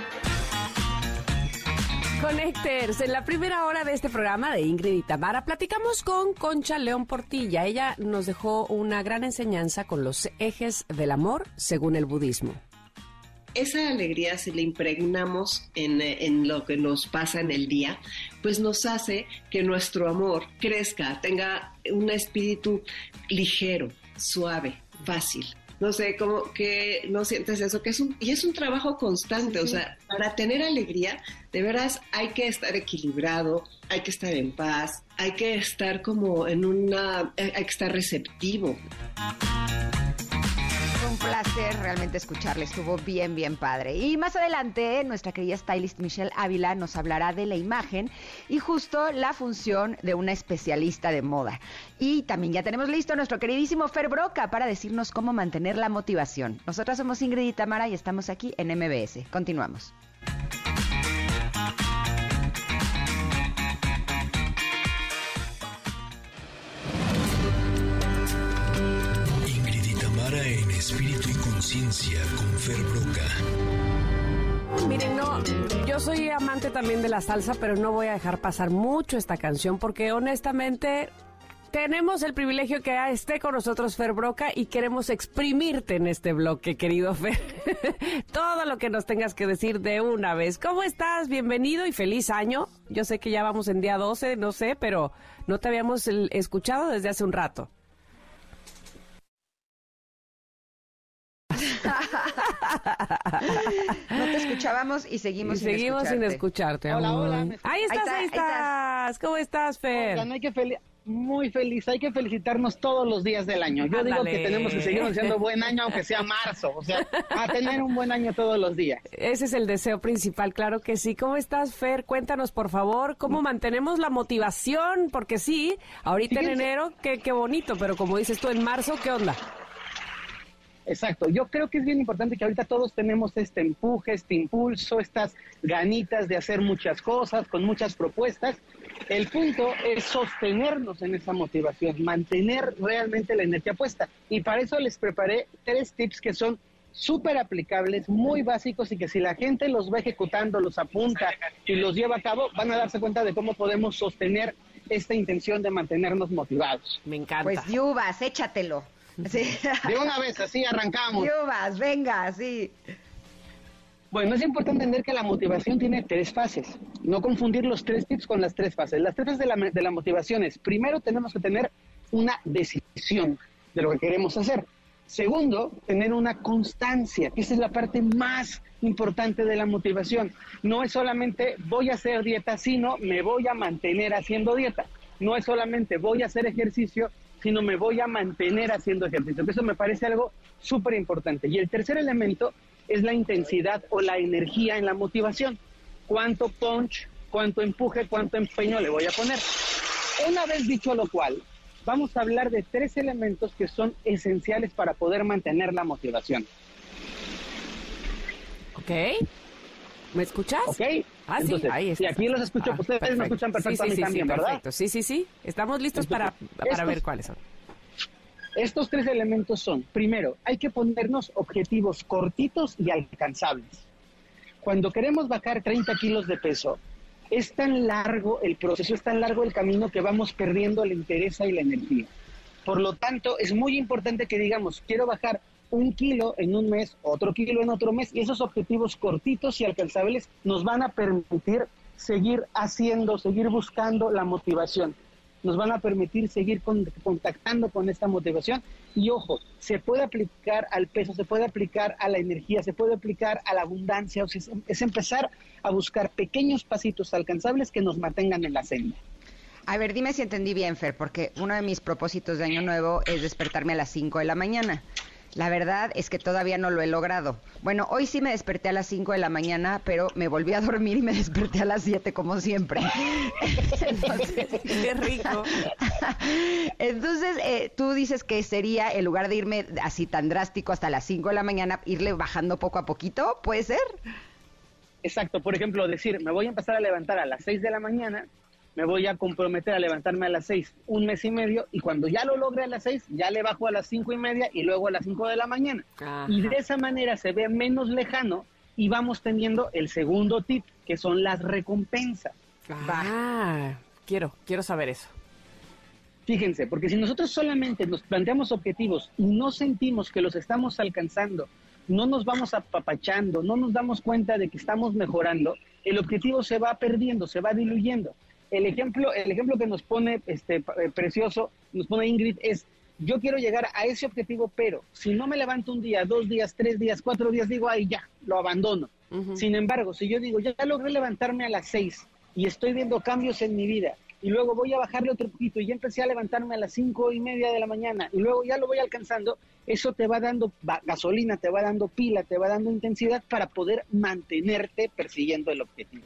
Connectors, en la primera hora de este programa de Ingrid y Tamara platicamos con Concha León Portilla. Ella nos dejó una gran enseñanza con los ejes del amor según el budismo. Esa alegría, si le impregnamos en lo que nos pasa en el día, pues nos hace que nuestro amor crezca, tenga un espíritu ligero, suave, fácil no sé, como que no sientes eso, que es un, y es un trabajo constante, o sea, para tener alegría, de veras hay que estar equilibrado, hay que estar en paz, hay que estar como en una, hay que estar receptivo un placer realmente escucharle, estuvo bien, bien padre. Y más adelante, nuestra querida stylist Michelle Ávila nos hablará de la imagen y justo la función de una especialista de moda. Y también ya tenemos listo a nuestro queridísimo Fer Broca para decirnos cómo mantener la motivación. Nosotras somos Ingrid y Tamara y estamos aquí en MBS. Continuamos. Espíritu y conciencia con Fer Broca. Miren, no, yo soy amante también de la salsa, pero no voy a dejar pasar mucho esta canción porque honestamente tenemos el privilegio que esté con nosotros Fer Broca y queremos exprimirte en este bloque, querido Fer. Todo lo que nos tengas que decir de una vez. ¿Cómo estás? Bienvenido y feliz año. Yo sé que ya vamos en día 12, no sé, pero no te habíamos escuchado desde hace un rato. no te escuchábamos y seguimos sin seguimos escucharte. sin escucharte. Hola, hola. Ahí estás, ahí, estás. ¿Cómo estás, Fer? hay que muy feliz. Hay que felicitarnos todos los días del año. Yo digo que tenemos que seguir haciendo buen año, aunque sea marzo. O sea, a tener un buen año todos los días. Ese es el deseo principal, claro que sí. ¿Cómo estás, Fer? Cuéntanos, por favor, cómo mantenemos la motivación. Porque sí, ahorita en enero, qué, qué bonito, pero como dices tú, en marzo, ¿qué onda? Exacto, yo creo que es bien importante que ahorita todos tenemos este empuje, este impulso, estas ganitas de hacer muchas cosas, con muchas propuestas. El punto es sostenernos en esa motivación, mantener realmente la energía puesta. Y para eso les preparé tres tips que son súper aplicables, muy básicos y que si la gente los va ejecutando, los apunta y los lleva a cabo, van a darse cuenta de cómo podemos sostener esta intención de mantenernos motivados. Me encanta. Pues Yubas, échatelo. De una vez, así arrancamos. Yubas, venga, sí. Bueno, es importante entender que la motivación tiene tres fases. No confundir los tres tips con las tres fases. Las tres fases de la, de la motivación es, primero tenemos que tener una decisión de lo que queremos hacer. Segundo, tener una constancia, que esa es la parte más importante de la motivación. No es solamente voy a hacer dieta, sino me voy a mantener haciendo dieta. No es solamente voy a hacer ejercicio, sino me voy a mantener haciendo ejercicio. Eso me parece algo súper importante. Y el tercer elemento es la intensidad o la energía en la motivación. Cuánto punch, cuánto empuje, cuánto empeño le voy a poner. Una vez dicho lo cual, vamos a hablar de tres elementos que son esenciales para poder mantener la motivación. Ok. ¿Me escuchas? Ok. Ah, sí, ahí está. Y aquí los escucho, ah, ustedes me escuchan perfectamente sí, sí, también, ¿verdad? Perfecto. Sí, sí, sí. Estamos listos para, para ver cuáles son. Estos tres elementos son, primero, hay que ponernos objetivos cortitos y alcanzables. Cuando queremos bajar 30 kilos de peso, es tan largo el proceso, es tan largo el camino que vamos perdiendo la interés y la energía. Por lo tanto, es muy importante que digamos, quiero bajar un kilo en un mes, otro kilo en otro mes, y esos objetivos cortitos y alcanzables nos van a permitir seguir haciendo, seguir buscando la motivación nos van a permitir seguir contactando con esta motivación. Y ojo, se puede aplicar al peso, se puede aplicar a la energía, se puede aplicar a la abundancia, o sea, es, empezar a buscar pequeños pasitos alcanzables que nos mantengan en la senda. A ver, dime si entendí bien, Fer, porque uno de mis propósitos de año nuevo es despertarme a las 5 de la mañana. La verdad es que todavía no lo he logrado. Bueno, hoy sí me desperté a las 5 de la mañana, pero me volví a dormir y me desperté a las 7 como siempre. Qué rico. Entonces, eh, tú dices que sería, en lugar de irme así tan drástico hasta las 5 de la mañana, irle bajando poco a poquito, ¿puede ser? Exacto, por ejemplo, decir, me voy a empezar a levantar a las 6 de la mañana, me voy a comprometer a levantarme a las seis un mes y medio y cuando ya lo logre a las seis ya le bajo a las cinco y media y luego a las cinco de la mañana. Y de esa manera se ve menos lejano y vamos teniendo el segundo tip, que son las recompensas. Ah, quiero, quiero saber eso. Fíjense, porque si nosotros solamente nos planteamos objetivos y no sentimos que los estamos alcanzando, no nos vamos apapachando, no nos damos cuenta de que estamos mejorando, el objetivo se va perdiendo, se va diluyendo el ejemplo, el ejemplo que nos pone este eh, precioso, nos pone Ingrid, es yo quiero llegar a ese objetivo, pero si no me levanto un día, dos días, tres días, cuatro días, digo, ay, ya, lo abandono. Sin embargo, si yo digo, ya logré levantarme a las seis y estoy viendo cambios en mi vida, y luego voy a bajarle otro poquito y ya empecé a levantarme a las cinco y media de la mañana, y luego ya lo voy alcanzando, eso te va dando gasolina, te va dando pila, te va dando intensidad para poder mantenerte persiguiendo el objetivo.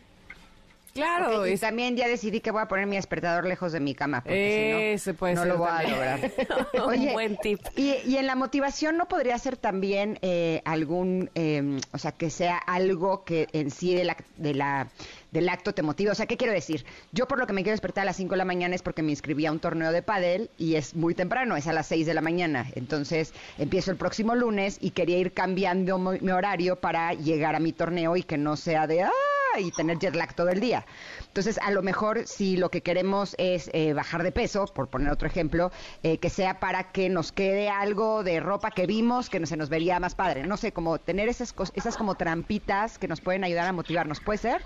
Claro. Y también ya decidí que voy a poner mi despertador lejos de mi cama. Porque si no, puede no lo voy a lograr. Oye, Un buen tip. Y, en la motivación no podría ser también eh, algún, eh, o sea, que sea algo que en sí de la, de la del acto te motiva. O sea, ¿qué quiero decir? Yo por lo que me quiero despertar a las 5 de la mañana es porque me inscribí a un torneo de pádel y es muy temprano, es a las 6 de la mañana. Entonces empiezo el próximo lunes y quería ir cambiando mi horario para llegar a mi torneo y que no sea de ¡ah! Y tener jet lag todo el día. Entonces, a lo mejor si lo que queremos es eh, bajar de peso, por poner otro ejemplo, eh, que sea para que nos quede algo de ropa que vimos que se nos vería más padre. No sé, como tener esas, esas como trampitas que nos pueden ayudar a motivarnos. ¿Puede ser?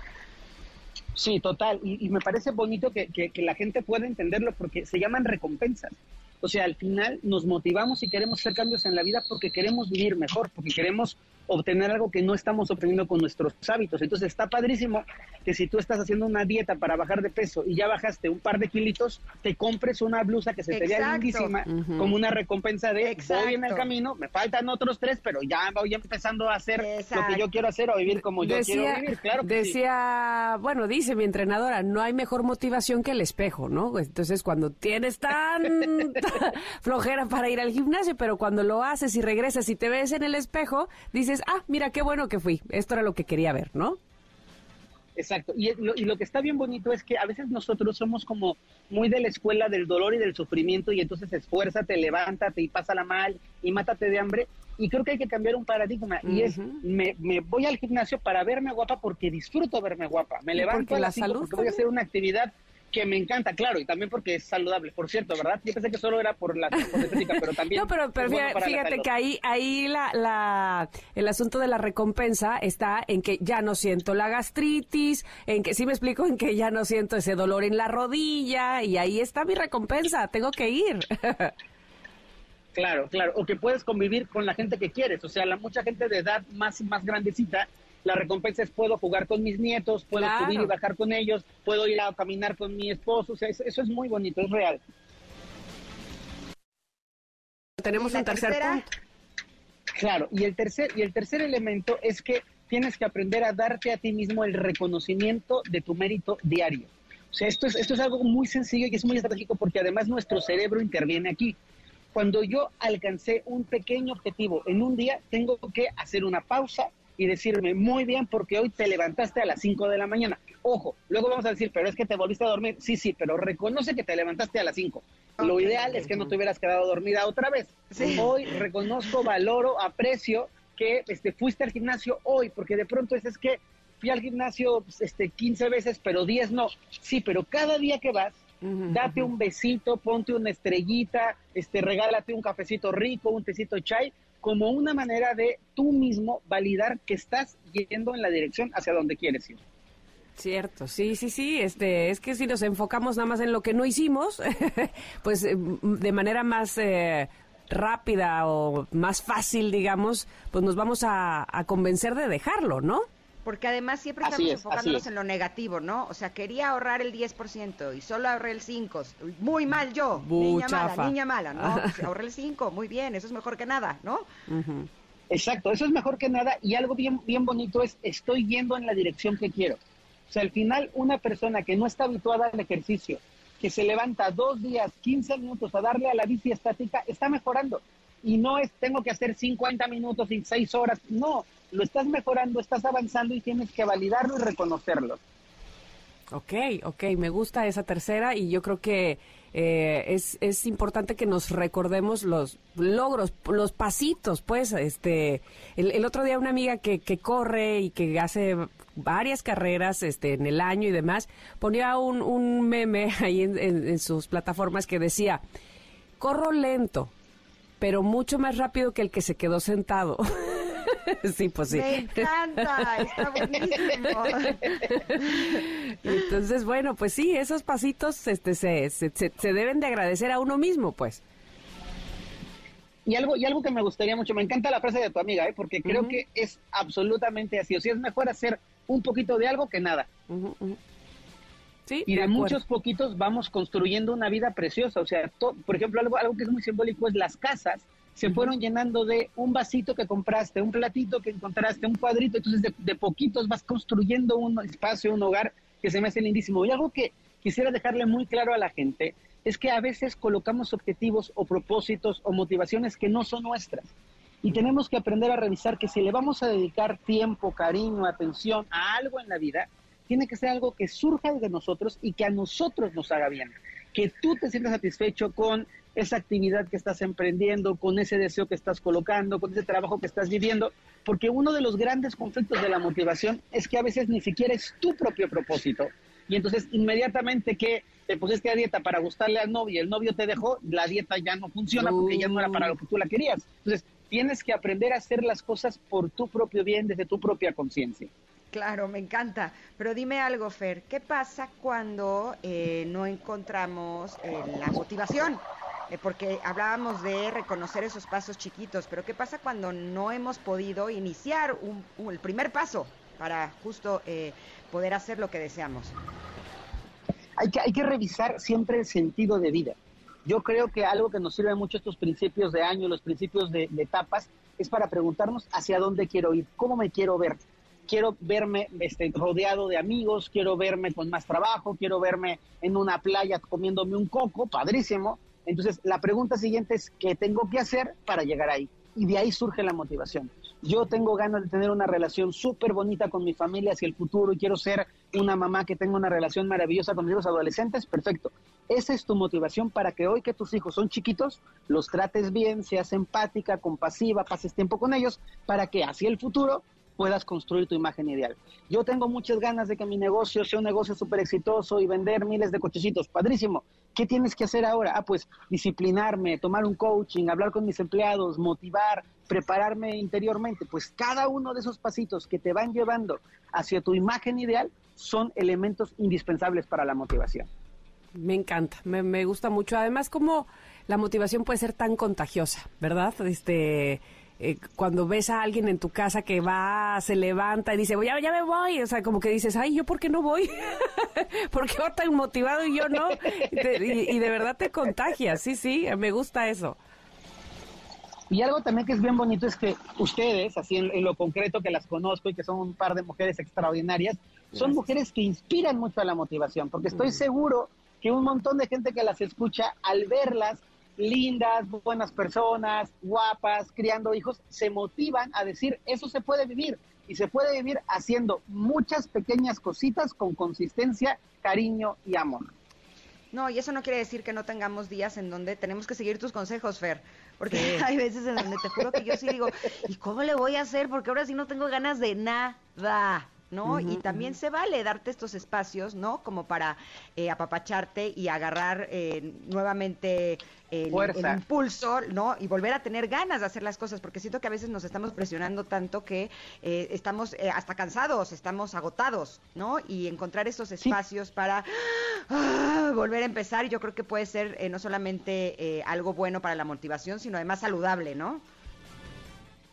Sí, total. Y, me parece bonito que, que, la gente pueda entenderlo porque se llaman recompensas. O sea, al final nos motivamos y queremos hacer cambios en la vida porque queremos vivir mejor, porque queremos obtener algo que no estamos obteniendo con nuestros hábitos. Entonces está padrísimo que si tú estás haciendo una dieta para bajar de peso y ya bajaste un par de kilitos, te compres una blusa que se te vea lindísima como una recompensa de voy en el camino, me faltan otros tres, pero ya voy empezando a hacer lo que yo quiero hacer o vivir como yo quiero vivir. Claro decía, bueno, dice mi entrenadora, no hay mejor motivación que el espejo, ¿no? Entonces cuando tienes tan flojera para ir al gimnasio, pero cuando lo haces y regresas y te ves en el espejo, dices, ah, mira qué bueno que fui, esto era lo que quería ver, ¿no? Exacto. Y lo, que está bien bonito es que a veces nosotros somos como muy de la escuela del dolor y del sufrimiento y entonces esfuérzate, levántate y pásala mal y mátate de hambre. Y creo que hay que cambiar un paradigma y es, me, voy al gimnasio para verme guapa porque disfruto verme guapa. Me levanto a la porque voy a hacer una actividad que me encanta, claro, y también porque es saludable, por cierto, ¿verdad? Yo pensé que solo era por la estética, pero también... No, pero, fíjate, que ahí, ahí la, la, el asunto de la recompensa está en que ya no siento la gastritis, en que, sí me explico, en que ya no siento ese dolor en la rodilla, y ahí está mi recompensa, tengo que ir. Claro, claro, o que puedes convivir con la gente que quieres, o sea, la mucha gente de edad más, más grandecita la recompensa es puedo jugar con mis nietos, puedo subir y bajar con ellos, puedo ir a caminar con mi esposo, o sea, eso, es muy bonito, es real. Tenemos un tercer punto. Claro, y el tercer y el tercer elemento es que tienes que aprender a darte a ti mismo el reconocimiento de tu mérito diario. O sea, esto es, esto es algo muy sencillo y es muy estratégico porque además nuestro cerebro interviene aquí. Cuando yo alcancé un pequeño objetivo en un día, tengo que hacer una pausa, y decirme, muy bien, porque hoy te levantaste a las 5 de la mañana. Ojo, luego vamos a decir, pero es que te volviste a dormir. Sí, sí, pero reconoce que te levantaste a las 5. Lo ideal es que no te hubieras quedado dormida otra vez. Hoy reconozco, valoro, aprecio que este, fuiste al gimnasio hoy, porque de pronto es, es que fui al gimnasio pues, este, 15 veces, pero 10 no. Sí, pero cada día que vas, date un besito, ponte una estrellita, este, regálate un cafecito rico, un tecito chai, como una manera de tú mismo validar que estás yendo en la dirección hacia donde quieres ir. Cierto, sí, sí, sí, este, es que si nos enfocamos nada más en lo que no hicimos, pues eh, de manera más eh, rápida o más fácil, digamos, pues nos vamos a convencer de dejarlo, ¿no? Porque además siempre estamos enfocándonos en lo negativo, ¿no? O sea, quería ahorrar el 10% y solo ahorré el 5%. Muy mal yo, niña mala, niña mala, ¿no? ahorré el 5%, muy bien, eso es mejor que nada, ¿no? Exacto, eso es mejor que nada y algo bien, bien bonito es estoy yendo en la dirección que quiero. O sea, al final una persona que no está habituada al ejercicio, que se levanta dos días, 15 minutos a darle a la bici estática, está mejorando. Y no es tengo que hacer 50 minutos y 6 horas, no, lo estás mejorando, estás avanzando y tienes que validarlo y reconocerlo. Ok, ok, me gusta esa tercera y yo creo que eh, es, es importante que nos recordemos los logros, los pasitos, pues, este, el, otro día una amiga que, que, corre y que hace varias carreras este, en el año y demás, ponía un, un meme ahí en sus plataformas que decía, corro lento, pero mucho más rápido que el que se quedó sentado. sí, pues sí. Me encanta, está buenísimo. Entonces, bueno, pues sí, esos pasitos este, se, se, se, deben de agradecer a uno mismo, pues. Y algo, y algo que me gustaría mucho, me encanta la frase de tu amiga, ¿eh? porque creo que es absolutamente así. O sea, es mejor hacer un poquito de algo que nada. Sí, y de, muchos poquitos vamos construyendo una vida preciosa. O sea, por ejemplo, algo, algo que es muy simbólico es las casas se fueron llenando de un vasito que compraste, un platito que encontraste, un cuadrito, entonces de, poquitos vas construyendo un espacio, un hogar que se me hace lindísimo. Y algo que quisiera dejarle muy claro a la gente es que a veces colocamos objetivos o propósitos o motivaciones que no son nuestras. Y tenemos que aprender a revisar que si le vamos a dedicar tiempo, cariño, atención a algo en la vida, tiene que ser algo que surja de nosotros y que a nosotros nos haga bien. Que tú te sientas satisfecho con esa actividad que estás emprendiendo, con ese deseo que estás colocando, con ese trabajo que estás viviendo, porque uno de los grandes conflictos de la motivación es que a veces ni siquiera es tu propio propósito. Y entonces inmediatamente que te pusiste a dieta para gustarle al novio y el novio te dejó, la dieta ya no funciona porque ya no era para lo que tú la querías. Entonces tienes que aprender a hacer las cosas por tu propio bien, desde tu propia conciencia. Claro, me encanta. Pero dime algo, Fer, ¿qué pasa cuando eh, no encontramos eh, la motivación? Eh, porque hablábamos de reconocer esos pasos chiquitos, pero ¿qué pasa cuando no hemos podido iniciar el primer paso para justo poder hacer lo que deseamos? Hay que, hay que revisar siempre el sentido de vida. Yo creo que algo que nos sirve mucho estos principios de año, los principios de, de etapas, es para preguntarnos hacia dónde quiero ir, cómo me quiero ver quiero verme este, rodeado de amigos, quiero verme con más trabajo, quiero verme en una playa comiéndome un coco, padrísimo. Entonces, la pregunta siguiente es, ¿qué tengo que hacer para llegar ahí? Y de ahí surge la motivación. Yo tengo ganas de tener una relación súper bonita con mi familia hacia el futuro y quiero ser una mamá que tenga una relación maravillosa con mis hijos adolescentes, perfecto. Esa es tu motivación para que hoy que tus hijos son chiquitos, los trates bien, seas empática, compasiva, pases tiempo con ellos, para que hacia el futuro puedas construir tu imagen ideal. Yo tengo muchas ganas de que mi negocio sea un negocio súper exitoso y vender miles de cochecitos. Padrísimo. ¿Qué tienes que hacer ahora? Ah, pues disciplinarme, tomar un coaching, hablar con mis empleados, motivar, prepararme interiormente. Pues cada uno de esos pasitos que te van llevando hacia tu imagen ideal son elementos indispensables para la motivación. Me encanta, me, gusta mucho. Además, como la motivación puede ser tan contagiosa, ¿verdad? Este eh, cuando ves a alguien en tu casa que va, se levanta y dice, ya, ya me voy, o sea, como que dices, ay, ¿yo por qué no voy? ¿Por qué va tan motivado y yo no? Y, de verdad te contagias, sí, sí, me gusta eso. Y algo también que es bien bonito es que ustedes, así en, lo concreto que las conozco y que son un par de mujeres extraordinarias, son mujeres que inspiran mucho a la motivación, porque estoy seguro que un montón de gente que las escucha, al verlas, lindas, buenas personas, guapas, criando hijos, se motivan a decir, eso se puede vivir y se puede vivir haciendo muchas pequeñas cositas con consistencia, cariño y amor. No, y eso no quiere decir que no tengamos días en donde tenemos que seguir tus consejos, Fer. Porque hay veces en donde te juro que yo sí digo, ¿y cómo le voy a hacer? Porque ahora sí no tengo ganas de nada. ¿No? y también se vale darte estos espacios, ¿no? Como para eh, apapacharte y agarrar eh, nuevamente el, impulso, ¿no? Y volver a tener ganas de hacer las cosas, porque siento que a veces nos estamos presionando tanto que eh, estamos hasta cansados, estamos agotados, ¿no? Y encontrar esos espacios para ah, volver a empezar, yo creo que puede ser no solamente algo bueno para la motivación, sino además saludable, ¿no?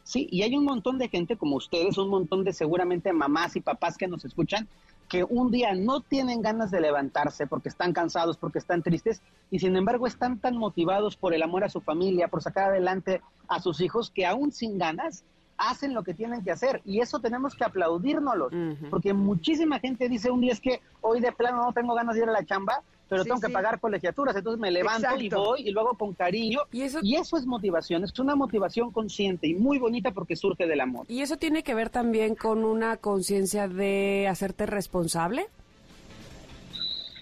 Sí, y hay un montón de gente como ustedes, un montón de seguramente mamás y papás que nos escuchan, que un día no tienen ganas de levantarse porque están cansados, porque están tristes, y sin embargo están tan motivados por el amor a su familia, por sacar adelante a sus hijos, que aún sin ganas hacen lo que tienen que hacer. Y eso tenemos que aplaudírnoslo, porque muchísima gente dice un día es que hoy de plano no tengo ganas de ir a la chamba, pero tengo que pagar colegiaturas, entonces me levanto y voy y luego con cariño. ¿Y eso? y eso es motivación, es una motivación consciente y muy bonita porque surge del amor. ¿Y eso tiene que ver también con una conciencia de hacerte responsable?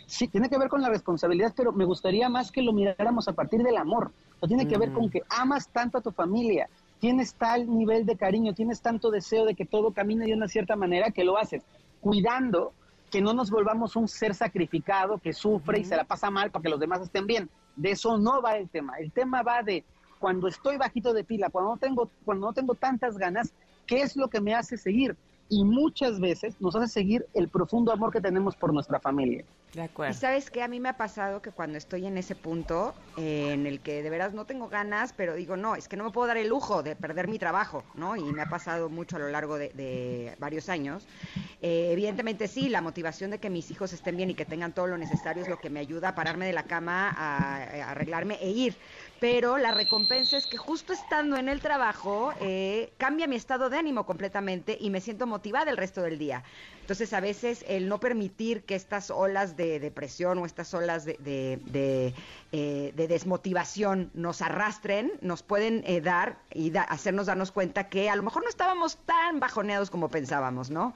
Sí, tiene que ver con la responsabilidad, pero me gustaría más que lo miráramos a partir del amor. O tiene que ver con que amas tanto a tu familia, tienes tal nivel de cariño, tienes tanto deseo de que todo camine de una cierta manera que lo haces, cuidando que no nos volvamos un ser sacrificado que sufre y se la pasa mal para que los demás estén bien. De eso no va el tema. El tema va de cuando estoy bajito de pila, cuando no tengo, cuando no tengo tantas ganas, ¿qué es lo que me hace seguir? Y muchas veces nos hace seguir el profundo amor que tenemos por nuestra familia. De acuerdo. Y sabes que a mí me ha pasado que cuando estoy en ese punto eh, en el que de veras no tengo ganas, pero digo, no, es que no me puedo dar el lujo de perder mi trabajo, ¿no? Y me ha pasado mucho a lo largo de, varios años. Eh, evidentemente sí, la motivación de que mis hijos estén bien y que tengan todo lo necesario es lo que me ayuda a pararme de la cama, a, arreglarme e ir. Pero la recompensa es que justo estando en el trabajo eh, cambia mi estado de ánimo completamente y me siento motivada el resto del día. Entonces a veces el no permitir que estas olas de depresión o estas olas de, de, eh, desmotivación nos arrastren, nos pueden eh, dar y hacernos darnos cuenta que a lo mejor no estábamos tan bajoneados como pensábamos, ¿no?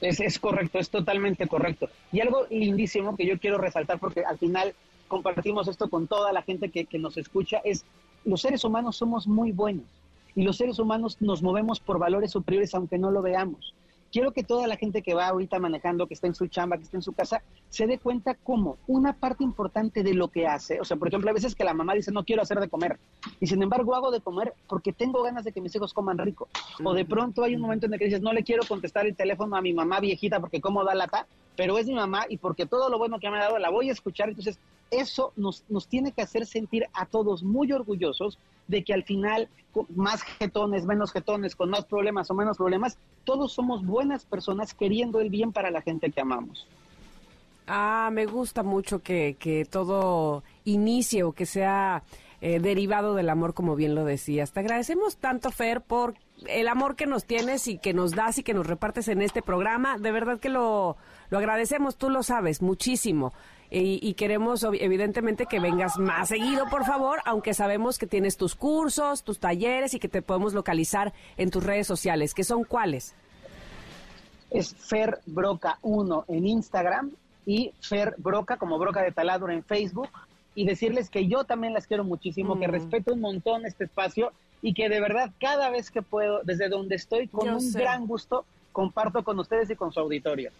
Es, es correcto, es totalmente correcto. Y algo lindísimo que yo quiero resaltar porque al final compartimos esto con toda la gente que, que nos escucha es los seres humanos somos muy buenos y los seres humanos nos movemos por valores superiores aunque no lo veamos quiero que toda la gente que va ahorita manejando, que está en su chamba, que está en su casa, se dé cuenta cómo una parte importante de lo que hace, o sea, por ejemplo, a veces que la mamá dice, no quiero hacer de comer, y sin embargo hago de comer porque tengo ganas de que mis hijos coman rico. O de pronto hay un momento en el que dices, no le quiero contestar el teléfono a mi mamá viejita porque cómo da lata, pero es mi mamá y porque todo lo bueno que me ha dado la voy a escuchar. Entonces, eso nos, nos tiene que hacer sentir a todos muy orgullosos de que al final, más jetones, menos jetones, con más problemas o menos problemas, todos somos buenas personas queriendo el bien para la gente que amamos. Ah, me gusta mucho que, que todo inicie o que sea eh, derivado del amor, como bien lo decías. Te agradecemos tanto, Fer, por el amor que nos tienes y que nos das y que nos repartes en este programa. De verdad que lo, lo agradecemos, tú lo sabes, muchísimo. Y, queremos, evidentemente, que vengas más seguido, por favor, aunque sabemos que tienes tus cursos, tus talleres y que te podemos localizar en tus redes sociales. ¿Qué son cuáles? Es Fer Broca 1 en Instagram y Fer Broca, como Broca de Taladro en Facebook. Y decirles que yo también las quiero muchísimo, que mm. respeto un montón este espacio y que de verdad cada vez que puedo, desde donde estoy, con un gran gusto, comparto con ustedes y con su auditorio.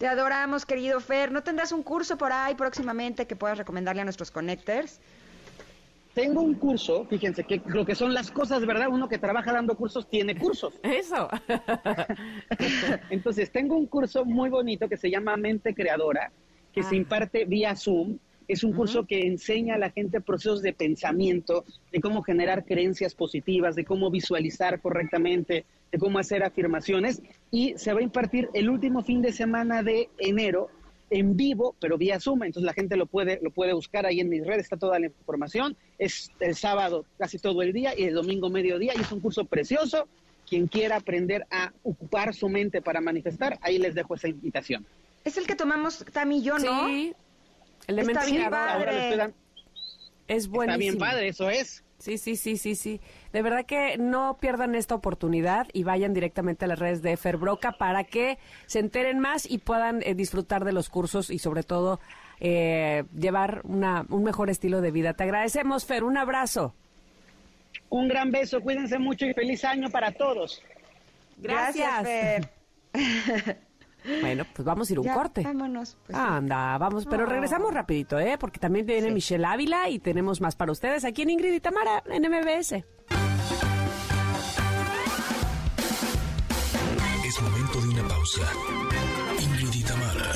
Te adoramos, querido Fer. ¿No tendrás un curso por ahí próximamente que puedas recomendarle a nuestros connectors? Tengo un curso, fíjense que lo que son las cosas, ¿verdad? Uno que trabaja dando cursos tiene cursos. Eso. Entonces, tengo un curso muy bonito que se llama Mente Creadora, que se ah. imparte vía Zoom. Es un curso que enseña a la gente procesos de pensamiento, de cómo generar creencias positivas, de cómo visualizar correctamente, de cómo hacer afirmaciones. Y se va a impartir el último fin de semana de enero en vivo, pero vía Zoom, entonces la gente lo puede, lo puede buscar ahí en mis redes, está toda la información, es el sábado casi todo el día y el domingo mediodía y es un curso precioso, quien quiera aprender a ocupar su mente para manifestar, ahí les dejo esa invitación. Es el que tomamos Tami y yo, ¿no? Sí, el Está bien padre. Es buenísimo. Está bien padre, eso es. Sí, sí, sí, sí, sí. De verdad que no pierdan esta oportunidad y vayan directamente a las redes de Ferbroca para que se enteren más y puedan eh, disfrutar de los cursos y sobre todo eh, llevar una, un mejor estilo de vida. Te agradecemos, Fer. Un abrazo. Un gran beso. Cuídense mucho y feliz año para todos. Gracias, Fer. Bueno, pues vamos a ir un corte. Vámonos. Pues, Anda, vamos, pero regresamos rapidito, ¿eh? Porque también viene Michelle Ávila y tenemos más para ustedes aquí en Ingrid y Tamara en MBS. Es momento de una pausa. Ingrid y Tamara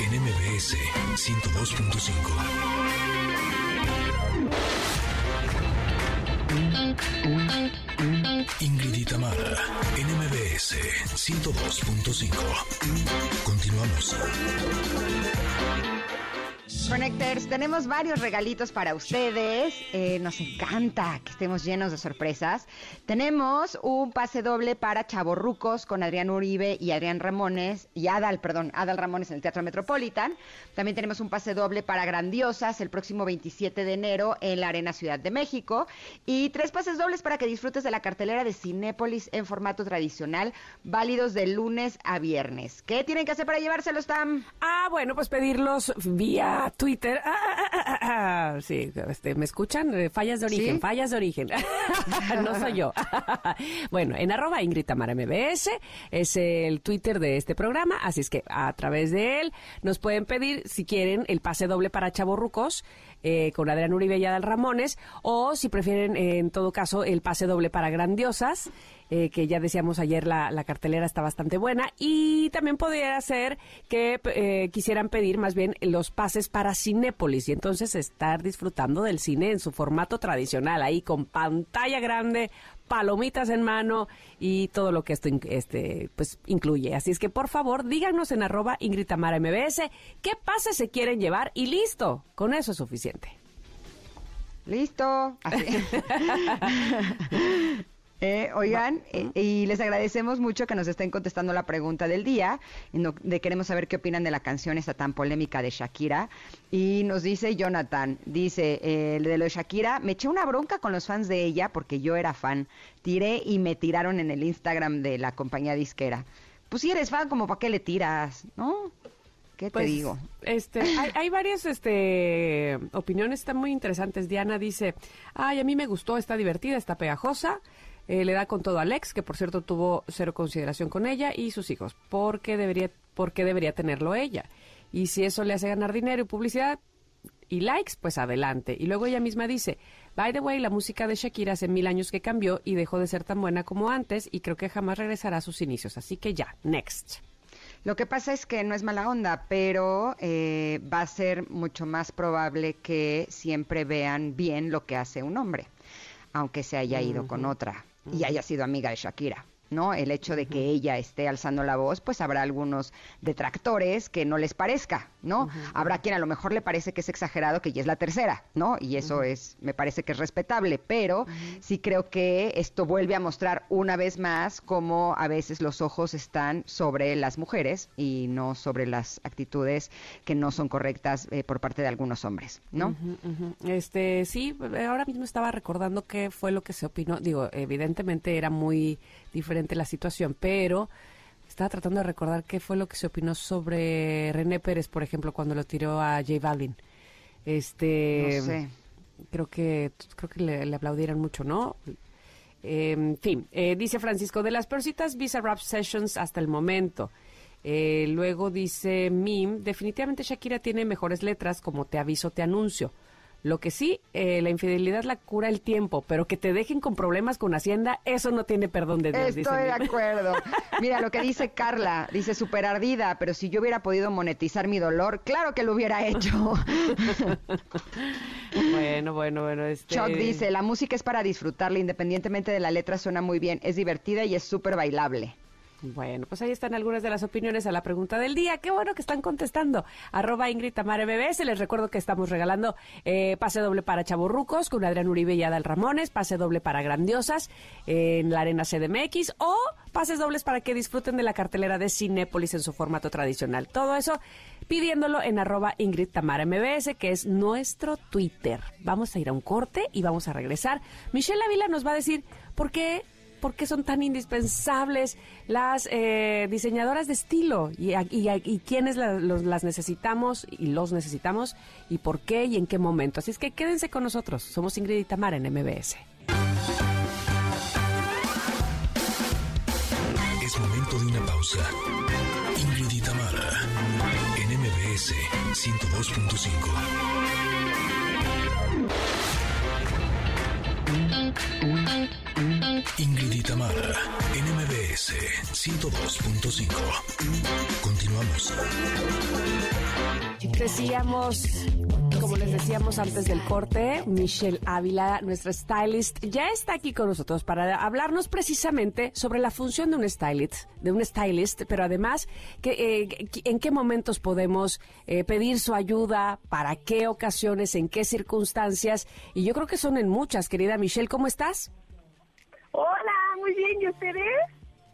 en MBS 102.5. Ingrid y Tamara, NMBS 102.5. Continuamos. Connectors, tenemos varios regalitos para ustedes. Eh, nos encanta que estemos llenos de sorpresas. Tenemos un pase doble para Chaborrucos con Adrián Uribe y Adrián Ramones, y Adal, perdón, Adal Ramones en el Teatro Metropolitan. También tenemos un pase doble para Grandiosas el próximo 27 de enero en la Arena Ciudad de México. Y tres pases dobles para que disfrutes de la cartelera de Cinépolis en formato tradicional, válidos de lunes a viernes. ¿Qué tienen que hacer para llevárselos, Tam? Ah, bueno, pues pedirlos vía Twitter. Ah, ah, ah, sí, este, ¿me escuchan? Eh, fallas de origen, fallas de origen. no soy yo. bueno, en arroba Ingrid Tamara MBS es el Twitter de este programa, así es que a través de él nos pueden pedir, si quieren, el pase doble para Chavorrucos eh, con Adrián Uribe y Adal Ramones, o si prefieren, en todo caso, el pase doble para Grandiosas. Eh, que ya decíamos ayer la, la, cartelera está bastante buena y también podría ser que eh, quisieran pedir más bien los pases para Cinépolis y entonces estar disfrutando del cine en su formato tradicional, ahí con pantalla grande, palomitas en mano y todo lo que esto este, pues, incluye. Así es que por favor díganos en arroba Ingrid MBS qué pases se quieren llevar y listo, con eso es suficiente. Listo. Eh, oigan, eh, y les agradecemos mucho que nos estén contestando la pregunta del día, de queremos saber qué opinan de la canción esta tan polémica de Shakira. Y nos dice Jonathan, dice, eh, de lo de Shakira, me eché una bronca con los fans de ella porque yo era fan. Tiré y me tiraron en el Instagram de la compañía disquera. Pues si eres fan, como para qué le tiras, ¿no? ¿Qué te pues, digo? Este, hay, hay, varias este, opiniones, están muy interesantes. Diana dice, ay, a mí me gustó, está divertida, está pegajosa. Eh, le da con todo a Alex, que por cierto tuvo cero consideración con ella y sus hijos. ¿Por qué debería, por qué debería tenerlo ella? Y si eso le hace ganar dinero y publicidad y likes, pues adelante. Y luego ella misma dice, by the way, la música de Shakira hace mil años que cambió y dejó de ser tan buena como antes y creo que jamás regresará a sus inicios. Así que ya, next. Lo que pasa es que no es mala onda, pero eh, va a ser mucho más probable que siempre vean bien lo que hace un hombre, aunque se haya ido con otra y haya sido amiga de Shakira. ¿No? El hecho de que ella esté alzando la voz, pues habrá algunos detractores que no les parezca, ¿no? Habrá quien a lo mejor le parece que es exagerado que ya es la tercera, ¿no? Y eso es, me parece que es respetable, pero sí creo que esto vuelve a mostrar una vez más cómo a veces los ojos están sobre las mujeres y no sobre las actitudes que no son correctas eh, por parte de algunos hombres, ¿no? Este, sí, ahora mismo estaba recordando qué fue lo que se opinó, digo, evidentemente era muy diferente la situación, pero estaba tratando de recordar qué fue lo que se opinó sobre René Pérez, por ejemplo, cuando lo tiró a J Balvin. Este, no sé. Creo que creo que le, aplaudieron mucho, ¿no? en fin, eh, dice Francisco, de las peorcitas Visa Rap Sessions hasta el momento. Eh, luego dice Mim, definitivamente Shakira tiene mejores letras como Te aviso, te anuncio. Lo que sí, eh, la infidelidad la cura el tiempo, pero que te dejen con problemas con Hacienda, eso no tiene perdón de Dios. Estoy de acuerdo. Mira lo que dice Carla, dice súper ardida, pero si yo hubiera podido monetizar mi dolor, claro que lo hubiera hecho. bueno, bueno, bueno. Este... Chuck dice, la música es para disfrutarla, independientemente de la letra, suena muy bien, es divertida y es súper bailable. Bueno, pues ahí están algunas de las opiniones a la pregunta del día. Qué bueno que están contestando. Arroba Ingrid Tamara MBS. Les recuerdo que estamos regalando eh, pase doble para Chaburrucos con Adrián Uribe y Adal Ramones, pase doble para Grandiosas en la Arena CDMX o pases dobles para que disfruten de la cartelera de Cinépolis en su formato tradicional. Todo eso pidiéndolo en arroba Ingrid Tamara MBS, que es nuestro Twitter. Vamos a ir a un corte y vamos a regresar. Michelle Avila nos va a decir por qué por qué son tan indispensables las eh, diseñadoras de estilo y, quiénes las necesitamos y los necesitamos y por qué y en qué momento. Así es que quédense con nosotros. Somos Ingrid y en MBS. Es momento de una pausa. Ingrid y Tamara en MBS 102.5. Ingrid y Tamara, NMBS 102.5. Continuamos. Decíamos, como les decíamos antes del corte, Michelle Ávila, nuestra stylist, ya está aquí con nosotros para hablarnos precisamente sobre la función de un stylist, de un stylist, pero además que, eh, en qué momentos podemos eh, pedir su ayuda, para qué ocasiones, en qué circunstancias, y yo creo que son en muchas. Querida Michelle, ¿cómo estás? Hola, muy bien, ¿y ustedes?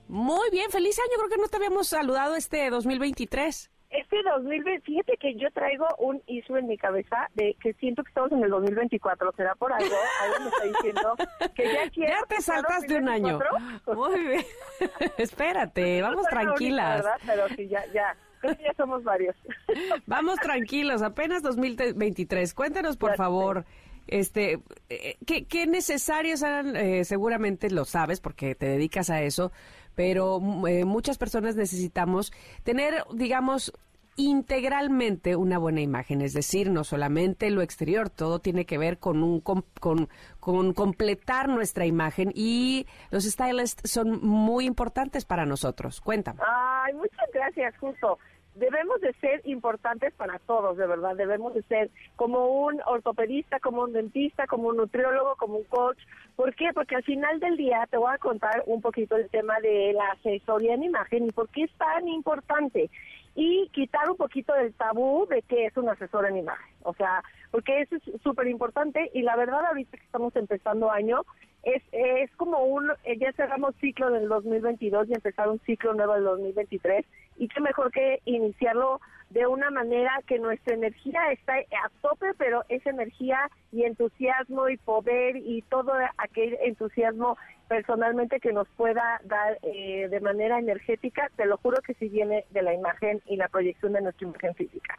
Muy bien, feliz año, creo que no te habíamos saludado este 2023. Este 2027 que yo traigo un ISO en mi cabeza de que siento que estamos en el 2024, ¿será por algo? Algo me está diciendo que ya quiero... Ya te saltaste un año. Muy bien. Espérate, vamos tranquilas. Pero sí, ya, ya. Creo que ya somos varios. Vamos tranquilos, apenas 2023. Cuéntanos, por favor, este, eh, ¿qué, qué necesarios eran? Eh, seguramente lo sabes porque te dedicas a eso, pero mm, eh, muchas personas necesitamos tener, digamos, integralmente una buena imagen, es decir, no solamente lo exterior, todo tiene que ver con un con, con, con, completar nuestra imagen y los stylists son muy importantes para nosotros. Cuéntame. Ay, muchas gracias, justo debemos de ser importantes para todos, de verdad. Debemos de ser como un ortopedista, como un dentista, como un nutriólogo, como un coach. ¿Por qué? Porque al final del día te voy a contar un poquito el tema de la asesoría en imagen y por qué es tan importante. y quitar un poquito del tabú de que es un asesor en imagen. O sea, porque eso es súper importante y la verdad ahorita que estamos empezando año, es, es como un, eh, ya cerramos ciclo del 2022 y empezar un ciclo nuevo del 2023 y qué mejor que iniciarlo de una manera que nuestra energía está a tope, pero esa energía y entusiasmo y poder y todo aquel entusiasmo personalmente que nos pueda dar eh, de manera energética, te lo juro que sí viene de la imagen y la proyección de nuestra imagen física.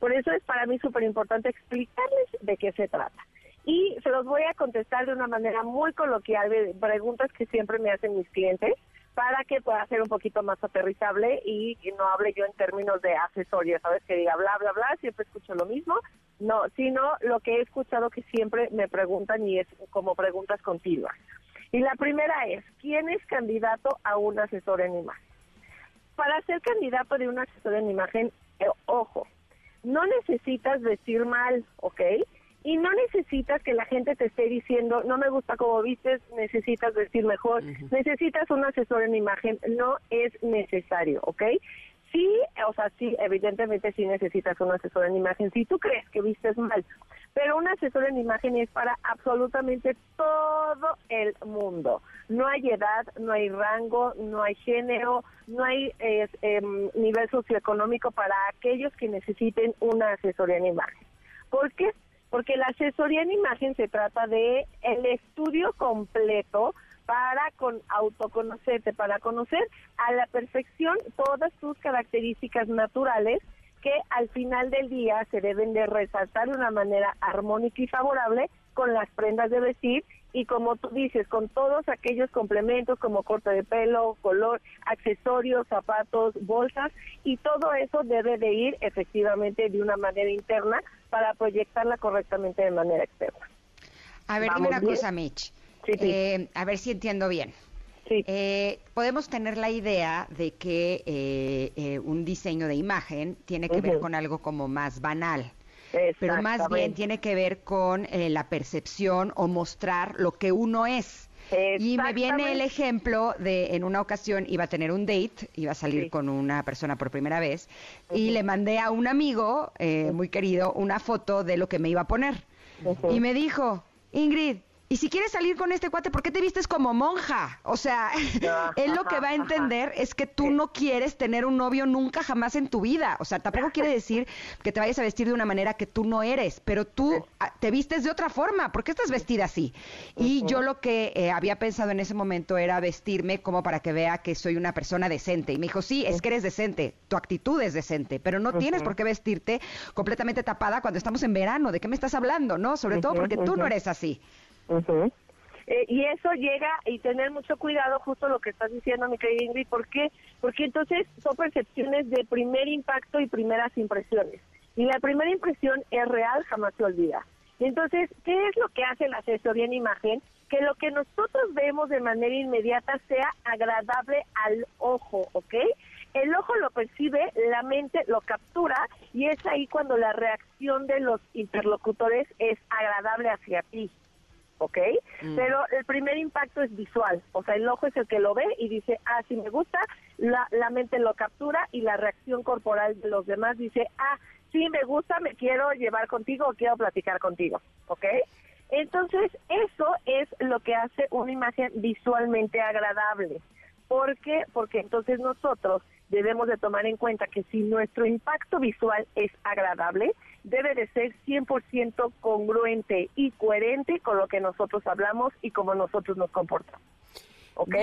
Por eso es para mí súper importante explicarles de qué se trata. Y se los voy a contestar de una manera muy coloquial de preguntas que siempre me hacen mis clientes para que pueda ser un poquito más aterrizable y no hable yo en términos de asesoría, ¿sabes? Que diga bla, bla, bla, siempre escucho lo mismo. No, sino lo que he escuchado que siempre me preguntan y es como preguntas continuas. Y la primera es, ¿quién es candidato a un asesor en imagen? Para ser candidato de un asesor en imagen, eh, ojo, no necesitas vestir mal, ¿ok? Y no necesitas que la gente te esté diciendo, no me gusta cómo vistes, necesitas vestir mejor, necesitas un asesor en imagen, no es necesario, ¿ok? Sí, o sea, sí, evidentemente sí necesitas un asesor en imagen. Si tú crees que vistes mal, pero un asesor en imagen es para absolutamente todo el mundo. No hay edad, no hay rango, no hay género, no hay em, nivel socioeconómico para aquellos que necesiten una asesoría en imagen. ¿Por qué? Porque la asesoría en imagen se trata de el estudio completo para con autoconocerte, para conocer a la perfección todas tus características naturales que al final del día se deben de resaltar de una manera armónica y favorable con las prendas de vestir y como tú dices, con todos aquellos complementos como corte de pelo, color, accesorios, zapatos, bolsas y todo eso debe de ir efectivamente de una manera interna para proyectarla correctamente de manera externa. A ver, dime una cosa, Mitch. Eh, a ver si entiendo bien. Eh, podemos tener la idea de que eh, eh, un diseño de imagen tiene que ver con algo como más banal. Pero más bien tiene que ver con la percepción o mostrar lo que uno es. Y me viene el ejemplo de en una ocasión iba a tener un date, iba a salir con una persona por primera vez y le mandé a un amigo muy querido una foto de lo que me iba a poner. Y me dijo, Ingrid, y si quieres salir con este cuate, ¿por qué te vistes como monja? O sea, él lo que va a entender es que tú no quieres tener un novio nunca jamás en tu vida. O sea, tampoco quiere decir que te vayas a vestir de una manera que tú no eres, pero tú ah, te vistes de otra forma. ¿Por qué estás vestida así? Y yo lo que eh, había pensado en ese momento era vestirme como para que vea que soy una persona decente. Y me dijo, sí, es que eres decente, tu actitud es decente, pero no tienes por qué vestirte completamente tapada cuando estamos en verano. ¿De qué me estás hablando? No, sobre todo porque tú no eres así. Eh, y eso llega y tener mucho cuidado, justo lo que estás diciendo, mi querida Ingrid, ¿por qué? Porque entonces son percepciones de primer impacto y primeras impresiones. Y la primera impresión es real, jamás se olvida. Entonces, ¿qué es lo que hace la asesoría en imagen? Que lo que nosotros vemos de manera inmediata sea agradable al ojo, ¿ok? El ojo lo percibe, la mente lo captura y es ahí cuando la reacción de los interlocutores es agradable hacia ti. ¿Ok? Mm. Pero el primer impacto es visual, o sea, el ojo es el que lo ve y dice, ah, sí me gusta, la, la mente lo captura y la reacción corporal de los demás dice, ah, sí me gusta, me quiero llevar contigo o quiero platicar contigo, ¿ok? Entonces, eso es lo que hace una imagen visualmente agradable. ¿Por qué? Porque entonces nosotros debemos de tomar en cuenta que si nuestro impacto visual es agradable, debe de ser 100% congruente y coherente con lo que nosotros hablamos y como nosotros nos comportamos. ¿Ok?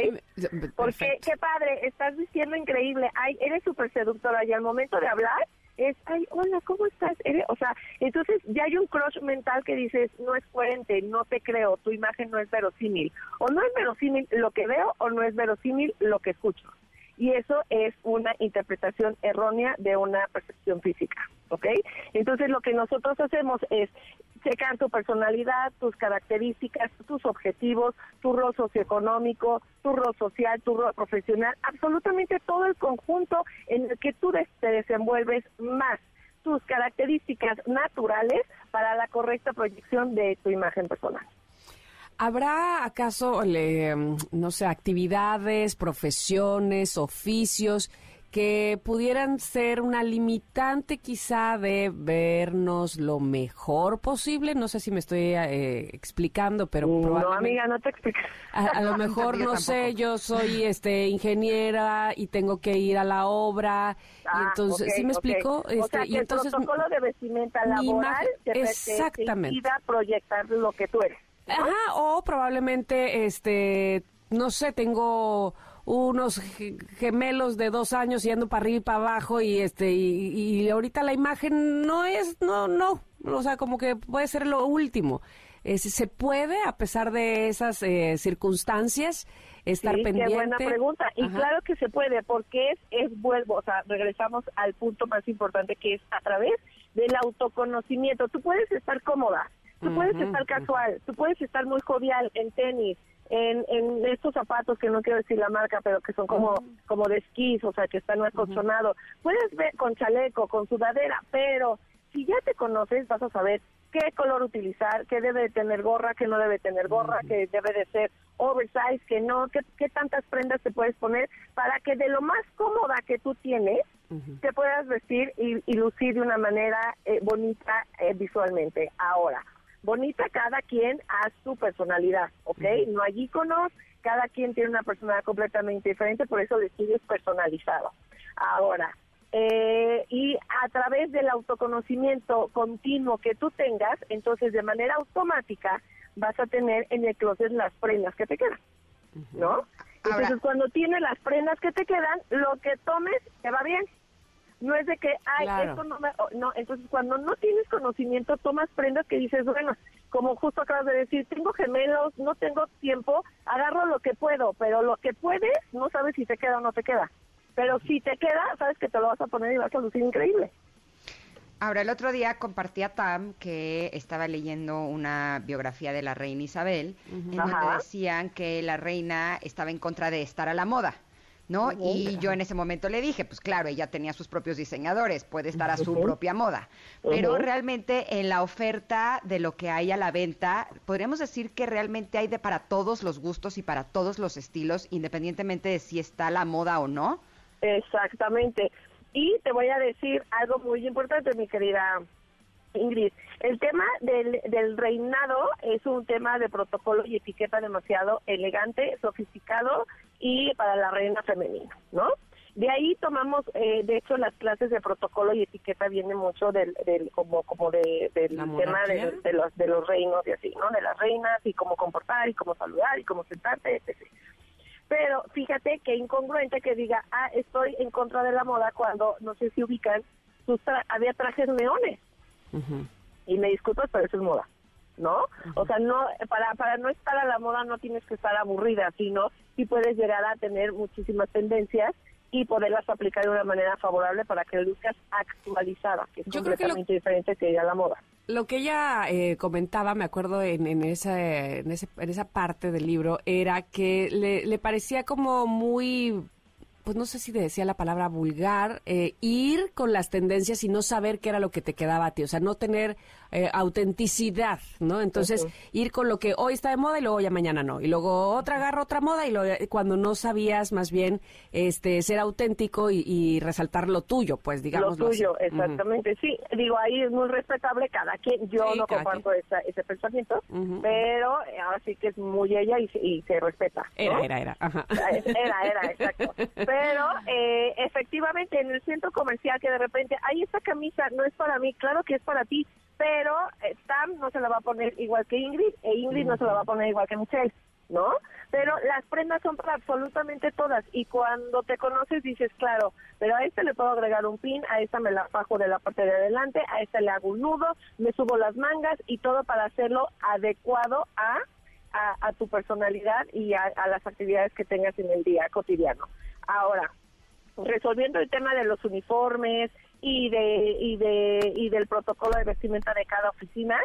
Porque, qué padre, estás diciendo increíble, ay, eres súper seductora y al momento de hablar es, ay, hola, ¿cómo estás? O sea, entonces ya hay un crush mental que dices, no es coherente, no te creo, tu imagen no es verosímil. O no es verosímil lo que veo o no es verosímil lo que escucho y eso es una interpretación errónea de una percepción física, ¿ok? Entonces lo que nosotros hacemos es checar tu personalidad, tus características, tus objetivos, tu rol socioeconómico, tu rol social, tu rol profesional, absolutamente todo el conjunto en el que tú te desenvuelves más tus características naturales para la correcta proyección de tu imagen personal. ¿Habrá acaso, no sé, actividades, profesiones, oficios que pudieran ser una limitante quizá de vernos lo mejor posible. No sé si me estoy eh, explicando, pero No, amiga, no te expliques. A, lo mejor, no sé, yo soy este ingeniera y tengo que ir a la obra. y ah, entonces, ¿sí me explico? o sea, este, y entonces, el protocolo de vestimenta laboral te, exactamente. proyectar lo que tú eres. Ajá, o probablemente, este, no sé, tengo unos gemelos de dos años y ando para arriba y para abajo y este y, ahorita la imagen no es no no. O sea como que puede ser lo último. Se puede a pesar de esas eh, circunstancias estar sí, pendiente qué buena pregunta. Y claro que se puede porque es es vuelvo o sea regresamos al punto más importante que es a través del autoconocimiento. Tú puedes estar cómoda tú puedes estar casual tú puedes estar muy jovial en tenis en, en estos zapatos que no quiero decir la marca, pero que son como, como de esquís, o sea, que están acolchonados. Puedes ver con chaleco, con sudadera, pero si ya te conoces, vas a saber qué color utilizar, qué debe de tener gorra, qué no debe tener gorra, qué debe de ser oversize, qué no, qué, qué tantas prendas te puedes poner para que de lo más cómoda que tú tienes, te puedas vestir y, y, lucir de una manera eh, bonita eh, visualmente. Ahora, bonita cada quien a su personalidad, ¿ok? No hay iconos, cada quien tiene una personalidad completamente diferente, por eso el estilo es personalizado. Ahora, eh, y a través del autoconocimiento continuo que tú tengas, entonces de manera automática vas a tener en el closet las prendas que te quedan, ¿no? Entonces cuando tienes las prendas que te quedan, lo que tomes te va bien. No es de que, ay, esto no me... No, entonces cuando no tienes conocimiento, tomas prendas que dices, bueno, como justo acabas de decir, tengo gemelos, no tengo tiempo, agarro lo que puedo, pero lo que puedes, no sabes si te queda o no te queda. Pero si te queda, sabes que te lo vas a poner y vas a lucir increíble. Ahora, el otro día compartía Tam que estaba leyendo una biografía de la reina Isabel, en donde decían que la reina estaba en contra de estar a la moda. ¿No? Y yo en ese momento le dije, pues claro, ella tenía sus propios diseñadores, puede estar a su propia moda, pero realmente en la oferta de lo que hay a la venta, podríamos decir que realmente hay de para todos los gustos y para todos los estilos, independientemente de si está la moda o no. Exactamente. Y te voy a decir algo muy importante, mi querida Ingrid. El tema del, del reinado es un tema de protocolo y etiqueta demasiado elegante, sofisticado y para la reina femenina, ¿no? De ahí tomamos, eh, de hecho, las clases de protocolo y etiqueta viene mucho del, del como, como de, del tema de, de, los, de los reinos y así, ¿no? De las reinas y cómo comportar y cómo saludar y cómo sentarte, etc. Pero fíjate que incongruente que diga, ah, estoy en contra de la moda cuando, no sé si ubican, sus había trajes neones. Y me disculpas, pero eso es moda. ¿No? O sea, no para para no estar a la moda no tienes que estar aburrida, sino sí puedes llegar a tener muchísimas tendencias y poderlas aplicar de una manera favorable para que luzcas actualizada, que es completamente diferente que ir a la moda. Lo que ella eh, comentaba, me acuerdo en, en, esa, en, ese, en esa parte del libro, era que le, le parecía como muy pues no sé si decía la palabra vulgar, eh, ir con las tendencias y no saber qué era lo que te quedaba a ti, o sea, no tener eh, autenticidad, ¿no? Entonces, ir con lo que hoy está de moda y luego ya mañana no, y luego otra agarra otra moda y eh, cuando no sabías más bien este ser auténtico y, resaltar lo tuyo, pues digamos. Lo tuyo, exactamente, sí, digo, ahí es muy respetable cada quien, yo no comparto ese pensamiento, pero ahora sí que es muy ella y, se respeta. Era, era, era, Era, era, exacto. Pero eh, efectivamente en el centro comercial que de repente, ahí esta camisa no es para mí, claro que es para ti, pero eh, Tam no se la va a poner igual que Ingrid e Ingrid no se la va a poner igual que Michelle, ¿no? Pero las prendas son para absolutamente todas y cuando te conoces dices, claro, pero a este le puedo agregar un pin, a esta me la bajo de la parte de adelante, a esta le hago un nudo, me subo las mangas y todo para hacerlo adecuado a, a, tu personalidad y a las actividades que tengas en el día cotidiano. Ahora, resolviendo el tema de los uniformes y de y de y del protocolo de vestimenta de cada oficina,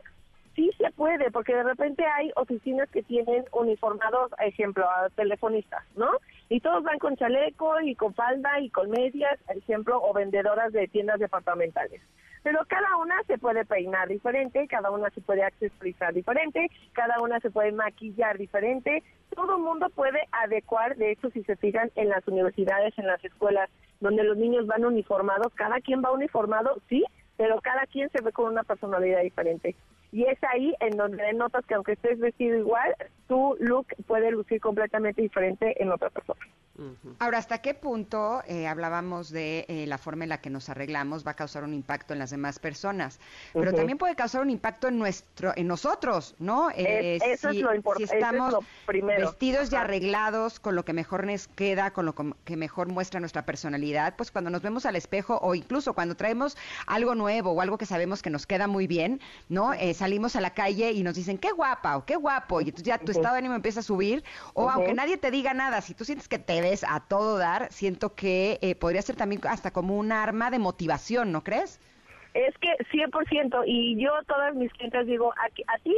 sí se puede, porque de repente hay oficinas que tienen uniformados, ejemplo, a telefonistas, ¿no? Y todos van con chaleco y con falda y con medias, ejemplo, o vendedoras de tiendas departamentales. Pero cada una se puede peinar diferente, cada una se puede accessorizar diferente, cada una se puede maquillar diferente, todo el mundo puede adecuar, de hecho si se fijan en las universidades, en las escuelas donde los niños van uniformados, cada quien va uniformado, sí, pero cada quien se ve con una personalidad diferente. Y es ahí en donde notas que aunque estés vestido igual, tu look puede lucir completamente diferente en otra persona. Ahora, ¿hasta qué punto eh, hablábamos de eh, la forma en la que nos arreglamos va a causar un impacto en las demás personas? Pero también puede causar un impacto en nuestro, en nosotros, ¿no? Eh, eso es lo importante. Si estamos vestidos y arreglados con lo que mejor nos queda, con lo que mejor muestra nuestra personalidad, pues cuando nos vemos al espejo o incluso cuando traemos algo nuevo o algo que sabemos que nos queda muy bien, ¿no? Salimos a la calle y nos dicen qué guapa o qué guapo y entonces ya tu estado de ánimo empieza a subir o aunque nadie te diga nada, si tú sientes que te ves a todo dar, siento que eh, podría ser también hasta como un arma de motivación, ¿no crees? Es que 100%, y yo todas mis clientes digo, a, a ti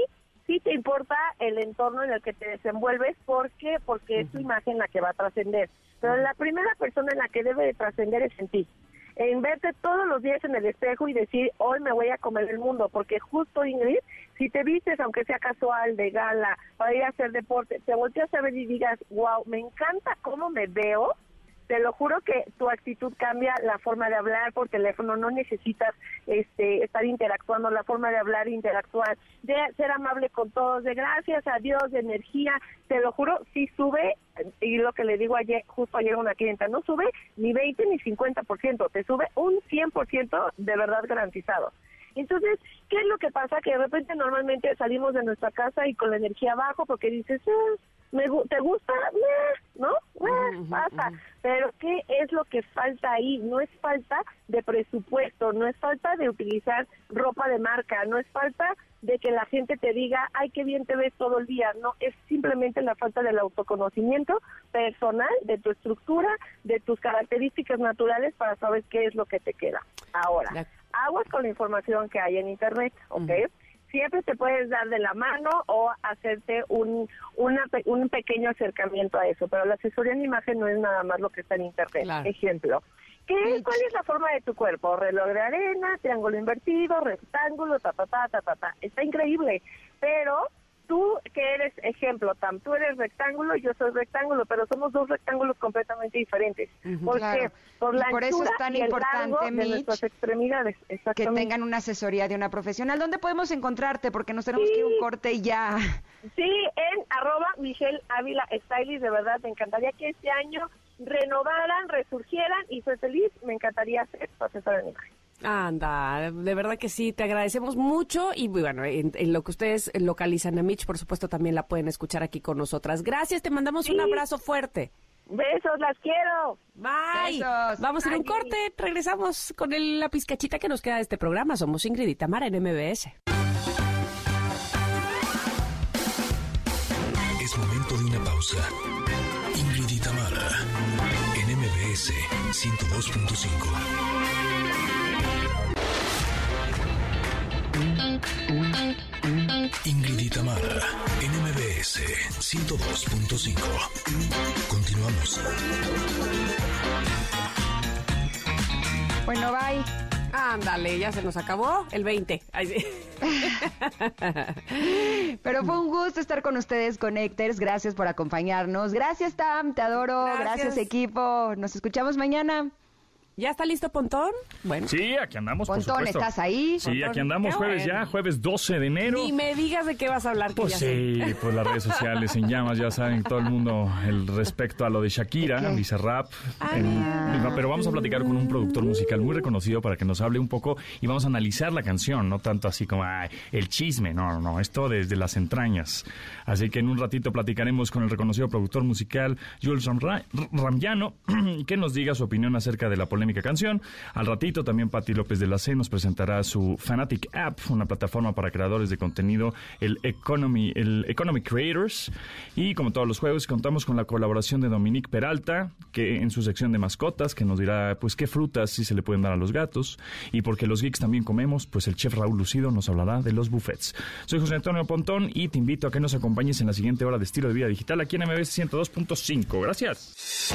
sí te importa el entorno en el que te desenvuelves, ¿por qué? Porque es tu imagen la que va a trascender. Pero la primera persona en la que debe de trascender es en ti en verte todos los días en el espejo y decir, hoy me voy a comer el mundo, porque justo Ingrid, si te vistes, aunque sea casual, de gala, para ir a hacer deporte, te volteas a ver y digas, wow, me encanta cómo me veo, te lo juro que tu actitud cambia, la forma de hablar por teléfono, no necesitas este, estar interactuando, la forma de hablar, interactuar, de ser amable con todos, de gracias a Dios, de energía, te lo juro, si sube, y lo que le digo ayer, justo ayer a una clienta, no sube ni 20 ni 50%, te sube un 100% de verdad garantizado. Entonces, ¿qué es lo que pasa? Que de repente normalmente salimos de nuestra casa y con la energía abajo porque dices, eh, me, ¿te gusta? ¿No? pasa. Pero ¿qué es lo que falta ahí? No es falta de presupuesto, no es falta de utilizar ropa de marca, no es falta de que la gente te diga, ay, qué bien te ves todo el día. No, es simplemente la falta del autoconocimiento personal, de tu estructura, de tus características naturales para saber qué es lo que te queda. Ahora, aguas con la información que hay en Internet, ¿ok? Siempre te puedes dar de la mano o hacerte un, un pequeño acercamiento a eso, pero la asesoría en imagen no es nada más lo que está en Internet. Ejemplo, ¿Qué, ¿Cuál es la forma de tu cuerpo? Reloj de arena, triángulo invertido, rectángulo, ta, ta, ta, ta, ta, ta. Está increíble, pero tú que eres ejemplo, Tam, tú eres rectángulo, yo soy rectángulo, pero somos dos rectángulos completamente diferentes. ¿Por qué? Por la por eso es tan importante, Mitch, extremidades. que tengan una asesoría de una profesional. ¿Dónde podemos encontrarte? Porque nos tenemos que ir un corte y ya. Sí, en arroba Michelle Ávila Stylist, de verdad, me encantaría que este año renovaran, resurgieran y soy feliz, me encantaría ser profesora de imagen. Anda, de verdad que sí, te agradecemos mucho y bueno, en, lo que ustedes localizan a Mitch, por supuesto, también la pueden escuchar aquí con nosotras. Gracias, te mandamos un abrazo fuerte. Besos, las quiero. Bye. Vamos a ir un corte, regresamos con la pizcachita que nos queda de este programa. Somos Ingrid y Tamara en MBS. Es momento de una pausa. Ingrid y Tamara en MBS 102.5. Ingrid y NMBS 102.5. Continuamos. Bueno, bye. Ándale, ya se nos acabó el 20. Pero fue un gusto estar con ustedes, Connectors. Gracias por acompañarnos. Gracias, Tam. Te adoro. Gracias equipo. Nos escuchamos mañana. ¿Ya está listo Pontón? Bueno. Sí, aquí andamos, Pontón, por ¿estás ahí? Sí, aquí andamos jueves ya, jueves 12 de enero. Ni me digas de qué vas a hablar. pues sí, pues las redes sociales en llamas, ya saben todo el mundo el respecto a lo de Shakira, okay. Rap. Ah. pero vamos a platicar con un productor musical muy reconocido para que nos hable un poco y vamos a analizar la canción, no tanto así como el chisme, no, no, no, esto desde las entrañas. Así que en un ratito platicaremos con el reconocido productor musical Jules Ramyano, que nos diga su opinión acerca de la polémica canción. Al ratito también Patti López de la C nos presentará su Fanatic App, una plataforma para creadores de contenido, el Economy, el Economy Creators. Y como todos los jueves, contamos con la colaboración de Dominique Peralta, que en su sección de mascotas, que nos dirá pues qué frutas sí se le pueden dar a los gatos. Y porque los geeks también comemos, pues el chef Raúl Lucido nos hablará de los buffets. Soy José Antonio Pontón y te invito a que nos acompañes en la siguiente hora de estilo de vida digital aquí en MBS 102.5. Gracias.